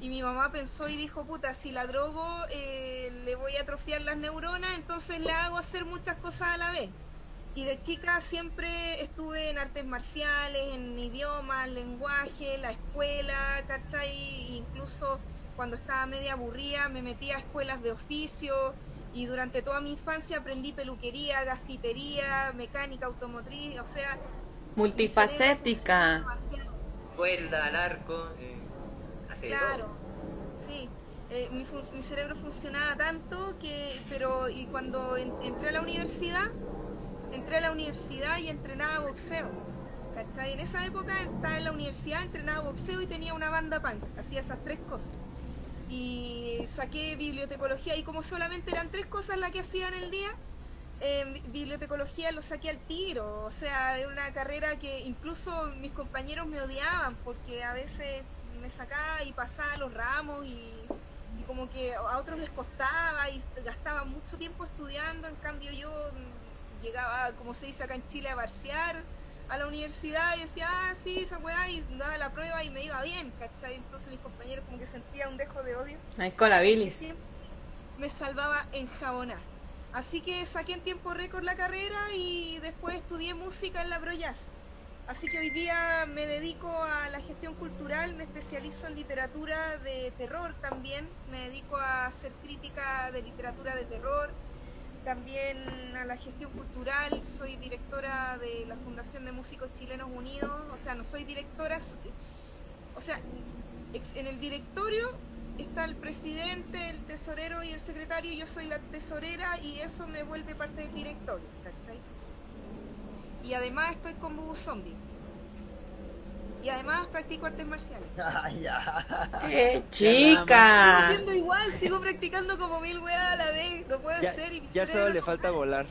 Y mi mamá pensó y dijo, puta, si la drogo eh, le voy a atrofiar las neuronas, entonces le hago hacer muchas cosas a la vez. Y de chica siempre estuve en artes marciales, en idiomas, lenguaje, la escuela, ¿cachai? Incluso cuando estaba media aburrida me metí a escuelas de oficio y durante toda mi infancia aprendí peluquería, gafitería, mecánica automotriz, o sea... Multifacética. Cuerda, al arco. Eh Claro, sí. Eh, mi, cerebro funcionaba tanto que, pero y cuando entré a la universidad, entré a la universidad y entrenaba boxeo. ¿Cachai? En esa época estaba en la universidad, entrenaba boxeo y tenía una banda punk, hacía esas tres cosas. Y saqué bibliotecología y como solamente eran tres cosas las que hacía en el día, eh, bibliotecología lo saqué al tiro. O sea, es una carrera que incluso mis compañeros me odiaban porque a veces me sacaba y pasaba los ramos y, como que a otros les costaba y gastaba mucho tiempo estudiando, en cambio yo llegaba, como se dice acá en Chile, a barcear a la universidad y decía, ah, sí, esa weá, y daba la prueba y me iba bien, ¿cachai? Entonces mis compañeros como que sentía un dejo de odio. Ay, con la bilis. Me salvaba en jabonar. Así que saqué en tiempo récord la carrera y después estudié música en la Broyas. Así que hoy día me dedico a la gestión cultural, me especializo en literatura de terror también, me dedico a hacer crítica de literatura de terror, también a la gestión cultural, soy directora de la Fundación de Músicos Chilenos Unidos, o sea, no soy directora, o sea, en el directorio está el presidente, el tesorero y el secretario, yo soy la tesorera y eso me vuelve parte del directorio, ¿cachai? Y además estoy con Bubu Zombie. Y además practico artes marciales. *laughs* ¡Qué chica! Sigo haciendo igual, sigo practicando como mil weas a la vez. Lo puedo hacer y Ya solo le falta volar.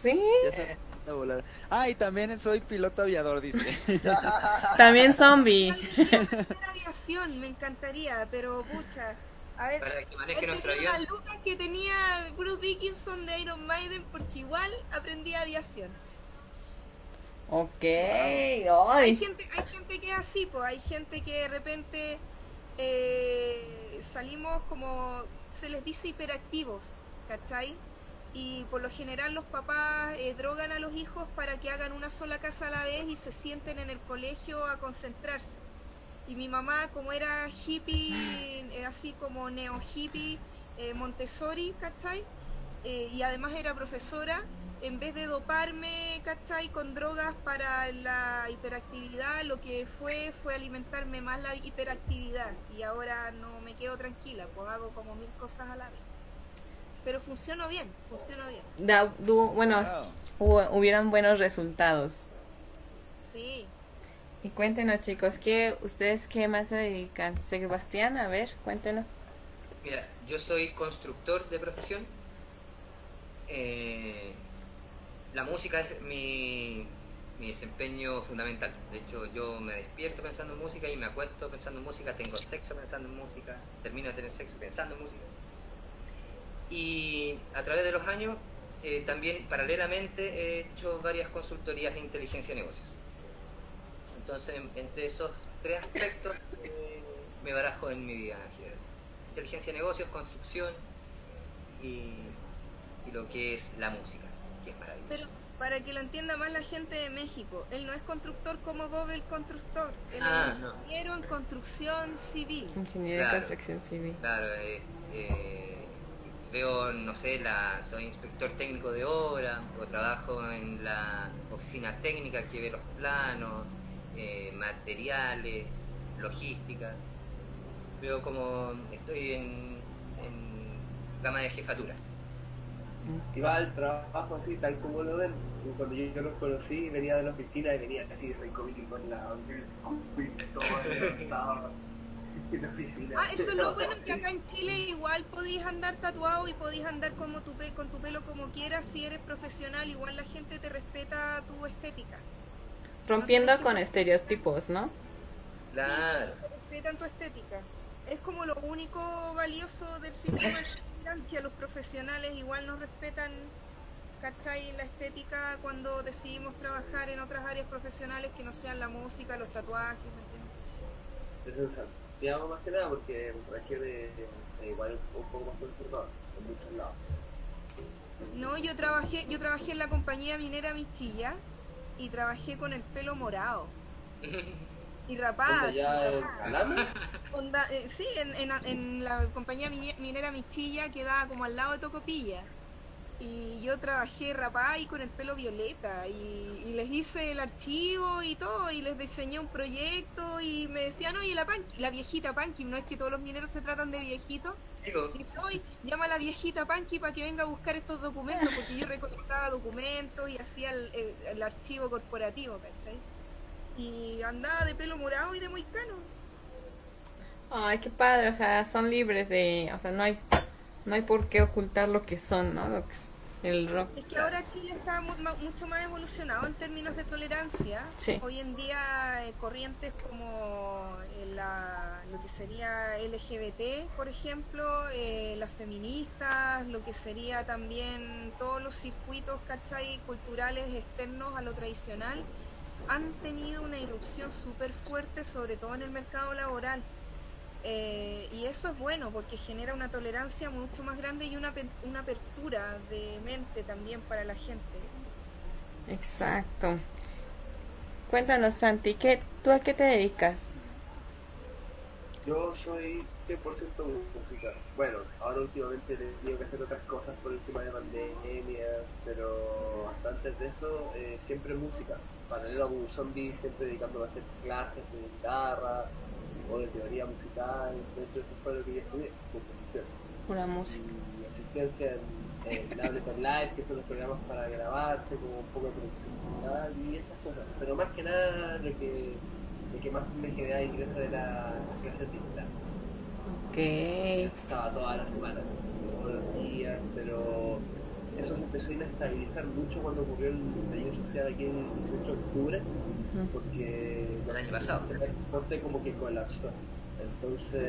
¿Sí? Ya solo le falta volar. Ah, y también soy piloto aviador, dice. *laughs* también zombie. aviación, me encantaría, pero pucha. A ver, para que maneje nuestro avión. las lucas que tenía Bruce Dickinson de Iron Maiden porque igual aprendí aviación. Ok, hay gente, hay gente que es así, pues hay gente que de repente eh, salimos como se les dice hiperactivos, ¿cachai? Y por lo general los papás eh, drogan a los hijos para que hagan una sola casa a la vez y se sienten en el colegio a concentrarse. Y mi mamá, como era hippie, eh, así como neo hippie, Montessori, ¿cachai? y además era profesora, en vez de doparme, ¿cachai? Con drogas para la hiperactividad, lo que fue fue alimentarme más la hiperactividad y ahora no me quedo tranquila, pues hago como mil cosas a la vez. Pero funcionó bien, funcionó bien. bueno, hubieron buenos resultados. Sí. Y cuéntenos chicos, ¿qué, ¿ustedes qué más se dedican? Sebastián, a ver, cuéntenos. Mira, yo soy constructor de profesión. Eh, la música es mi, desempeño fundamental. De hecho, yo me despierto pensando en música y me acuesto pensando en música, tengo sexo pensando en música, termino de tener sexo pensando en música. Y a través de los años, eh, también paralelamente he hecho varias consultorías de inteligencia de negocios. Entonces, entre esos tres aspectos eh, me barajo en mi vida. Inteligencia de negocios, construcción y lo que es la música. Pero para que lo entienda más la gente de México, él no es constructor como Bob el constructor, él ah, es ingeniero en construcción civil. Ingeniero en construcción civil. Claro, eh, eh, veo, no sé, la, soy inspector técnico de obra, o trabajo en la oficina técnica que ve los planos, eh, materiales, logística. Veo como estoy en, en gama de jefatura. Iba al trabajo así, tal como lo ven. Cuando yo, yo los conocí, venía de la oficina y venía así de Psycho Billy con la con todo en la oficina. Ah, eso es lo bueno que acá en Chile igual podéis andar tatuado y podéis andar como tu pe- con tu pelo como quieras. Si eres profesional, igual la gente te respeta tu estética. Rompiendo con estereotipos, ¿no? Claro. respetan tu estética. Es como lo único valioso del sistema *laughs* que a los profesionales igual nos respetan, ¿cachai? La estética cuando decidimos trabajar en otras áreas profesionales que no sean la música, los tatuajes, ¿me entiendes? Eso en Santiago más que nada porque en regiones eh, igual un poco más conservador, en muchos lados. No, yo trabajé, yo trabajé en la compañía minera Michilla y trabajé con el pelo morado. *laughs* Y rapaz. ¿Onda ya en Calama? Onda, eh, sí, en, en, en la compañía mi- minera Michilla quedaba como al lado de Tocopilla. Y yo trabajé rapada y con el pelo violeta. Y, y les hice el archivo y todo. Y les diseñé un proyecto. Y me decían, oye, la, Panky- la viejita Panky, ¿no es que todos los mineros se tratan de viejitos? Y "Oye, llama a la viejita Panky para que venga a buscar estos documentos. Porque yo recolectaba documentos y hacía el, el- el archivo corporativo, ¿cachai? Y andaba de pelo morado y de moicano. Ay, qué padre, o sea, son libres de, o sea, no hay, no hay por qué ocultar lo que son, ¿no? Lo que es el rock. Es que ahora Chile está mu- mucho más evolucionado en términos de tolerancia. Sí. Hoy en día eh, corrientes como eh, la- lo que sería LGBT, por ejemplo, eh, las feministas, lo que sería también todos los circuitos, ¿cachai? Culturales externos a lo tradicional, han tenido una irrupción súper fuerte, sobre todo en el mercado laboral. Eh, y eso es bueno porque genera una tolerancia mucho más grande y una, una apertura de mente también para la gente. Exacto. Cuéntanos, Santi, ¿qué, ¿tú a qué te dedicas? Yo soy 100% música. Bueno, ahora últimamente he tenido que hacer otras cosas por el tema de pandemia, pero hasta antes de eso, eh, siempre música. Paralelo a un zombie, siempre dedicándome a hacer clases de guitarra o de teoría musical. De hecho, eso fue lo que yo estudié, composición. Pura música. Y asistencia en, en Ableton Live, que son los programas para grabarse, como un poco de producción musical y esas cosas. Pero más que nada, lo que, lo que más me generaba ingreso era las clases de guitarra. Estaba toda la semana, todos los días, pero eso se empezó a inestabilizar mucho cuando ocurrió el estallido social aquí el 18 de octubre, porque El año pasado. el transporte como que colapsó. Entonces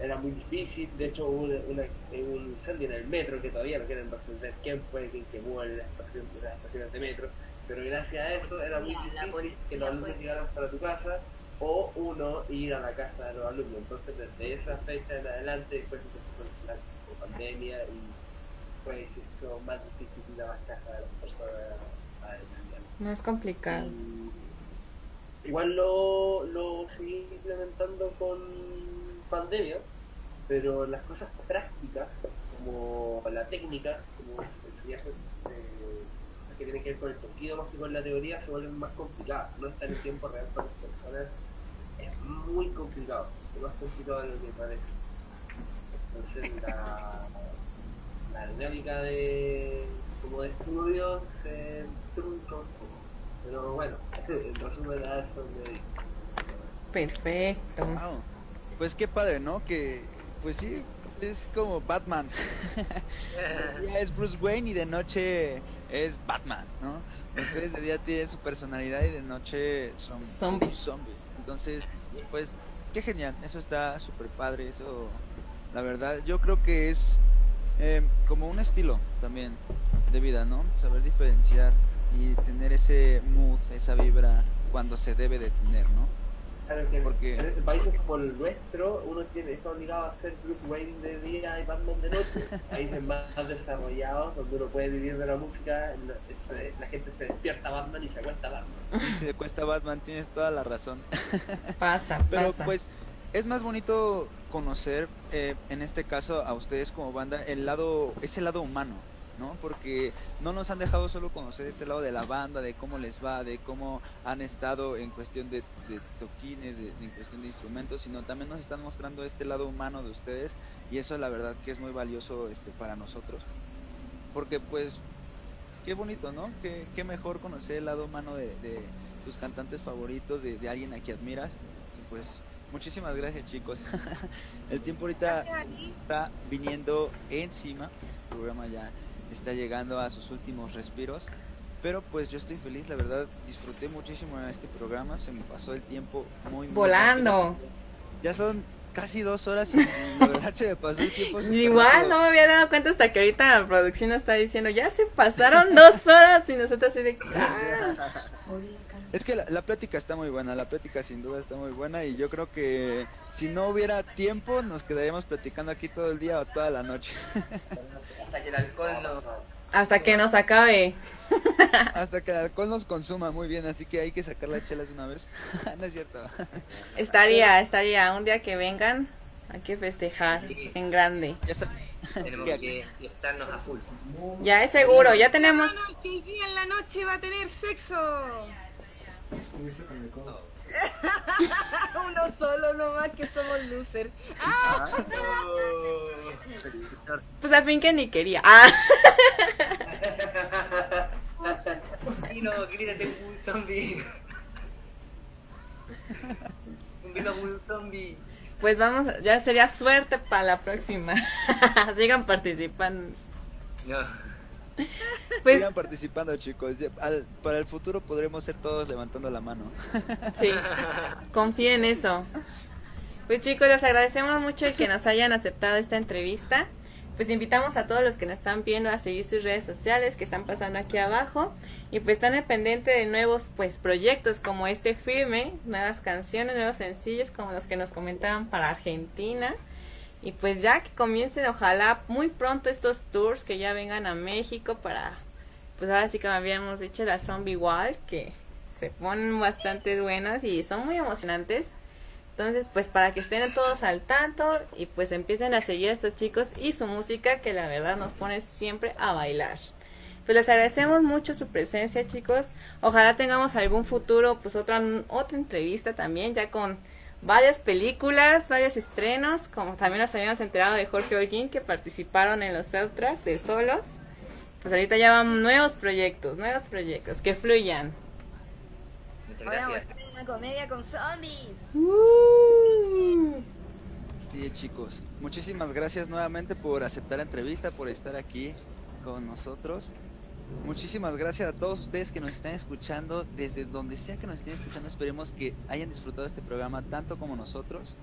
era muy difícil, de hecho hubo una, una- un incendio en el metro que todavía no quieren resolver quién fue quien quemó en la estación, las estaciones de metro, pero gracias a eso era muy difícil que los alumnos llegaran para tu casa o uno ir a la casa de los alumnos. Entonces desde esa fecha en adelante después empezó la pandemia y pues se hizo más difícil ir a las casas de las personas a enseñar. Más complicado. Igual lo, lo seguí implementando con pandemia, pero las cosas prácticas, como la técnica, como enseñarse eh, que tienen que ver con el sentido más que con la teoría, se vuelven más complicadas. No estar en tiempo real para las personas muy complicado, es más complicado de lo que parece. Entonces la, la dinámica de como de estudio se trunca un poco. Pero bueno, *laughs* en resumen a eso me. Perfecto. Wow. Pues qué padre, ¿no? Que, pues sí, es como Batman. *laughs* de día es Bruce Wayne y de noche es Batman, ¿no? Ustedes de día tienen su personalidad y de noche son Zombies. zombies. Entonces, pues, qué genial. Eso está súper padre. Eso, la verdad, yo creo que es eh, como un estilo también de vida, ¿no? Saber diferenciar y tener ese mood, esa vibra cuando se debe de tener, ¿no? Claro que Porque- en países como el nuestro, uno tiene, está obligado a ser Bruce Wayne de día y Batman de noche. Países más desarrollados, donde uno puede vivir de la música, la, se- la gente se despierta Batman y se acuesta Batman. Si le cuesta Batman, tienes toda la razón. Pasa, Pero pasa. pues es más bonito conocer, eh, en este caso a ustedes como banda, el lado, ese lado humano, ¿no? Porque no nos han dejado solo conocer este lado de la banda, de cómo les va, de cómo han estado en cuestión de, toquines, de, en cuestión de instrumentos, sino también nos están mostrando este lado humano de ustedes y eso la verdad que es muy valioso este para nosotros. Porque pues, qué bonito, ¿no? Qué, qué mejor conocer el lado humano de, de tus cantantes favoritos, de, de alguien a quien admiras. Y pues muchísimas gracias chicos. *laughs* el tiempo ahorita está viniendo encima, este programa ya está llegando a sus últimos respiros. Pero pues yo estoy feliz, la verdad, disfruté muchísimo de este programa, se me pasó el tiempo muy, Volando. Ya son casi dos horas y la verdad se me pasó el tiempo. Igual, no me había dado cuenta hasta que ahorita la producción está diciendo, ya se pasaron dos horas y nosotros así de... Ah". Es que la, la, plática está muy buena, la plática sin duda está muy buena y yo creo que si no hubiera tiempo nos quedaríamos platicando aquí todo el día o toda la noche. *laughs* Hasta que el alcohol no... Hasta que nos acabe. *laughs* Hasta que el alcohol nos consuma muy bien, así que hay que sacar las chelas de una vez. *laughs* no es cierto. *laughs* Estaría, estaría, un día que vengan, hay que festejar en grande. Ya tenemos que estarnos a full. Ya es seguro, ya tenemos... Que día en la noche va a tener sexo. *laughs* Uno solo nomás que somos loser. ¡Ah! Pues al fin que ni quería. ¡Ah! *laughs* Y no, grítate un zombie. Un vino un zombie. Pues vamos, ya sería suerte para la próxima. *laughs* Sigan participando. No. Pues, Sigan participando, chicos. para el futuro podremos ser todos levantando la mano. *laughs* sí, confíen en eso. Pues chicos, les agradecemos mucho el que nos hayan aceptado esta entrevista. Pues invitamos a todos los que nos están viendo a seguir sus redes sociales que están pasando aquí abajo y pues están al pendiente de nuevos pues proyectos como este firme, nuevas canciones, nuevos sencillos como los que nos comentaban para Argentina. Y pues ya que comiencen, ojalá muy pronto estos tours que ya vengan a México para, pues ahora sí que habíamos dicho la Zombie Wall, que se ponen bastante buenas y son muy emocionantes. Entonces, pues para que estén todos al tanto y pues empiecen a seguir a estos chicos y su música que la verdad nos pone siempre a bailar. Pues les agradecemos mucho su presencia, chicos. Ojalá tengamos algún futuro, pues otra otra entrevista también ya con varias películas, varios estrenos, como también nos habíamos enterado de Jorge Holguín que participaron en los soundtracks de Solos. Pues ahorita ya van nuevos proyectos, nuevos proyectos, que fluyan. Muchas gracias. una comedia con zombies. Uh. Sí, chicos. Muchísimas gracias nuevamente por aceptar la entrevista, por estar aquí con nosotros. Muchísimas gracias a todos ustedes que nos están escuchando, desde donde sea que nos estén escuchando, esperemos que hayan disfrutado este programa tanto como nosotros.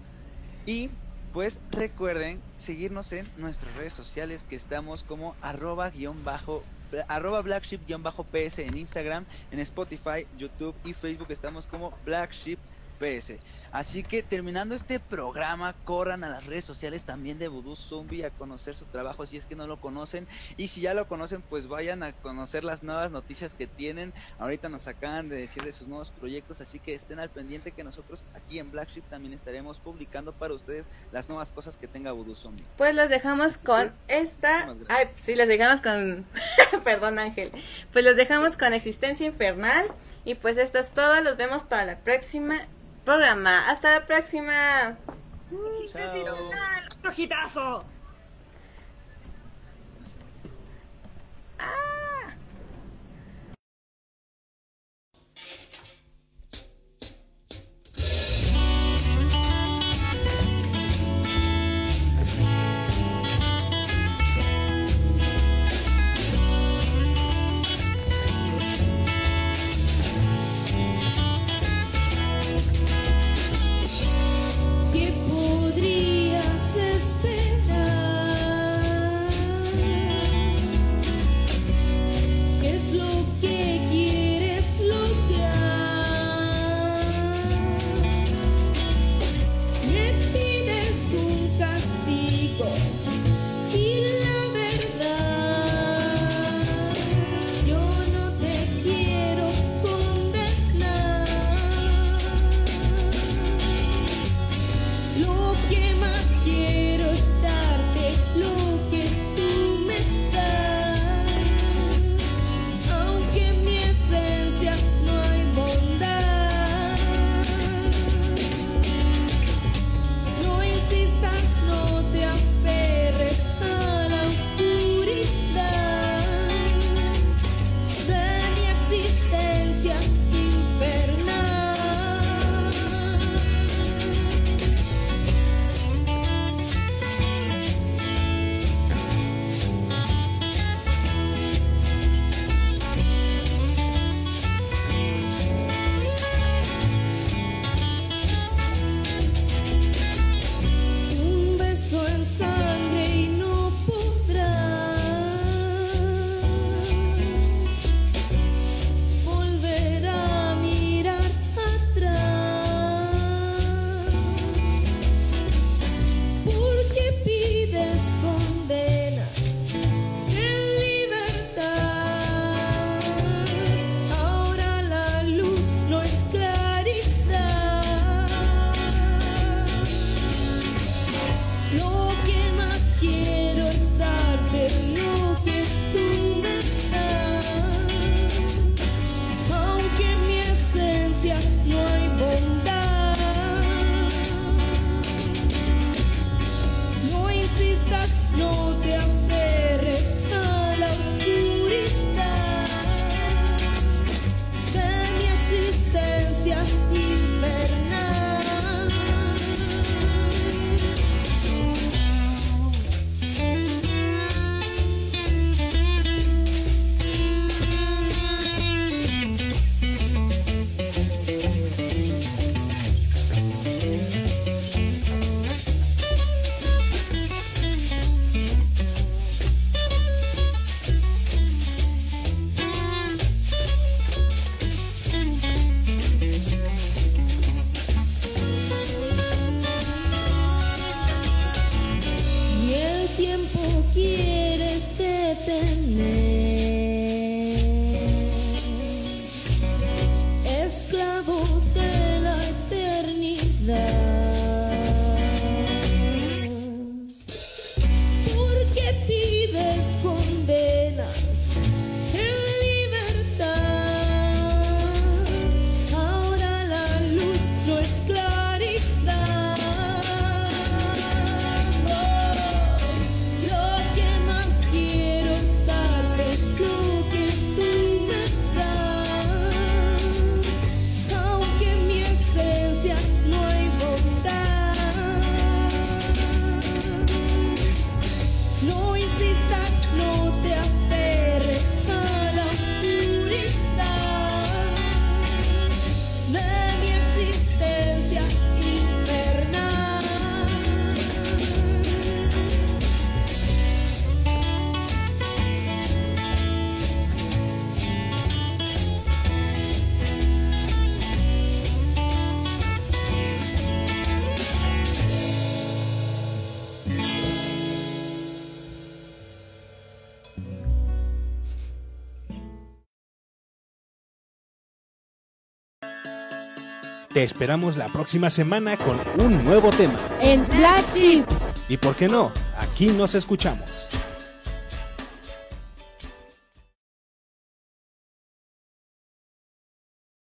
Y pues recuerden seguirnos en nuestras redes sociales que estamos como arroba guion bajo arroba blackship-ps en Instagram, en Spotify, YouTube y Facebook estamos como blackship Así que terminando este programa, corran a las redes sociales también de Voodoo Zombie a conocer su trabajo si es que no lo conocen. Y si ya lo conocen, pues vayan a conocer las nuevas noticias que tienen. Ahorita nos acaban de decir de sus nuevos proyectos, así que estén al pendiente que nosotros aquí en Black también estaremos publicando para ustedes las nuevas cosas que tenga Voodoo Zombie. Pues los dejamos con esta. Ay, sí, los dejamos con. Perdón, Ángel. Pues los dejamos con Existencia Infernal. Y pues esto es todo. Los vemos para la próxima programa. Hasta la próxima. ¡Rojitazo! Te esperamos la próxima semana con un nuevo tema. En Black Y por qué no, aquí nos escuchamos.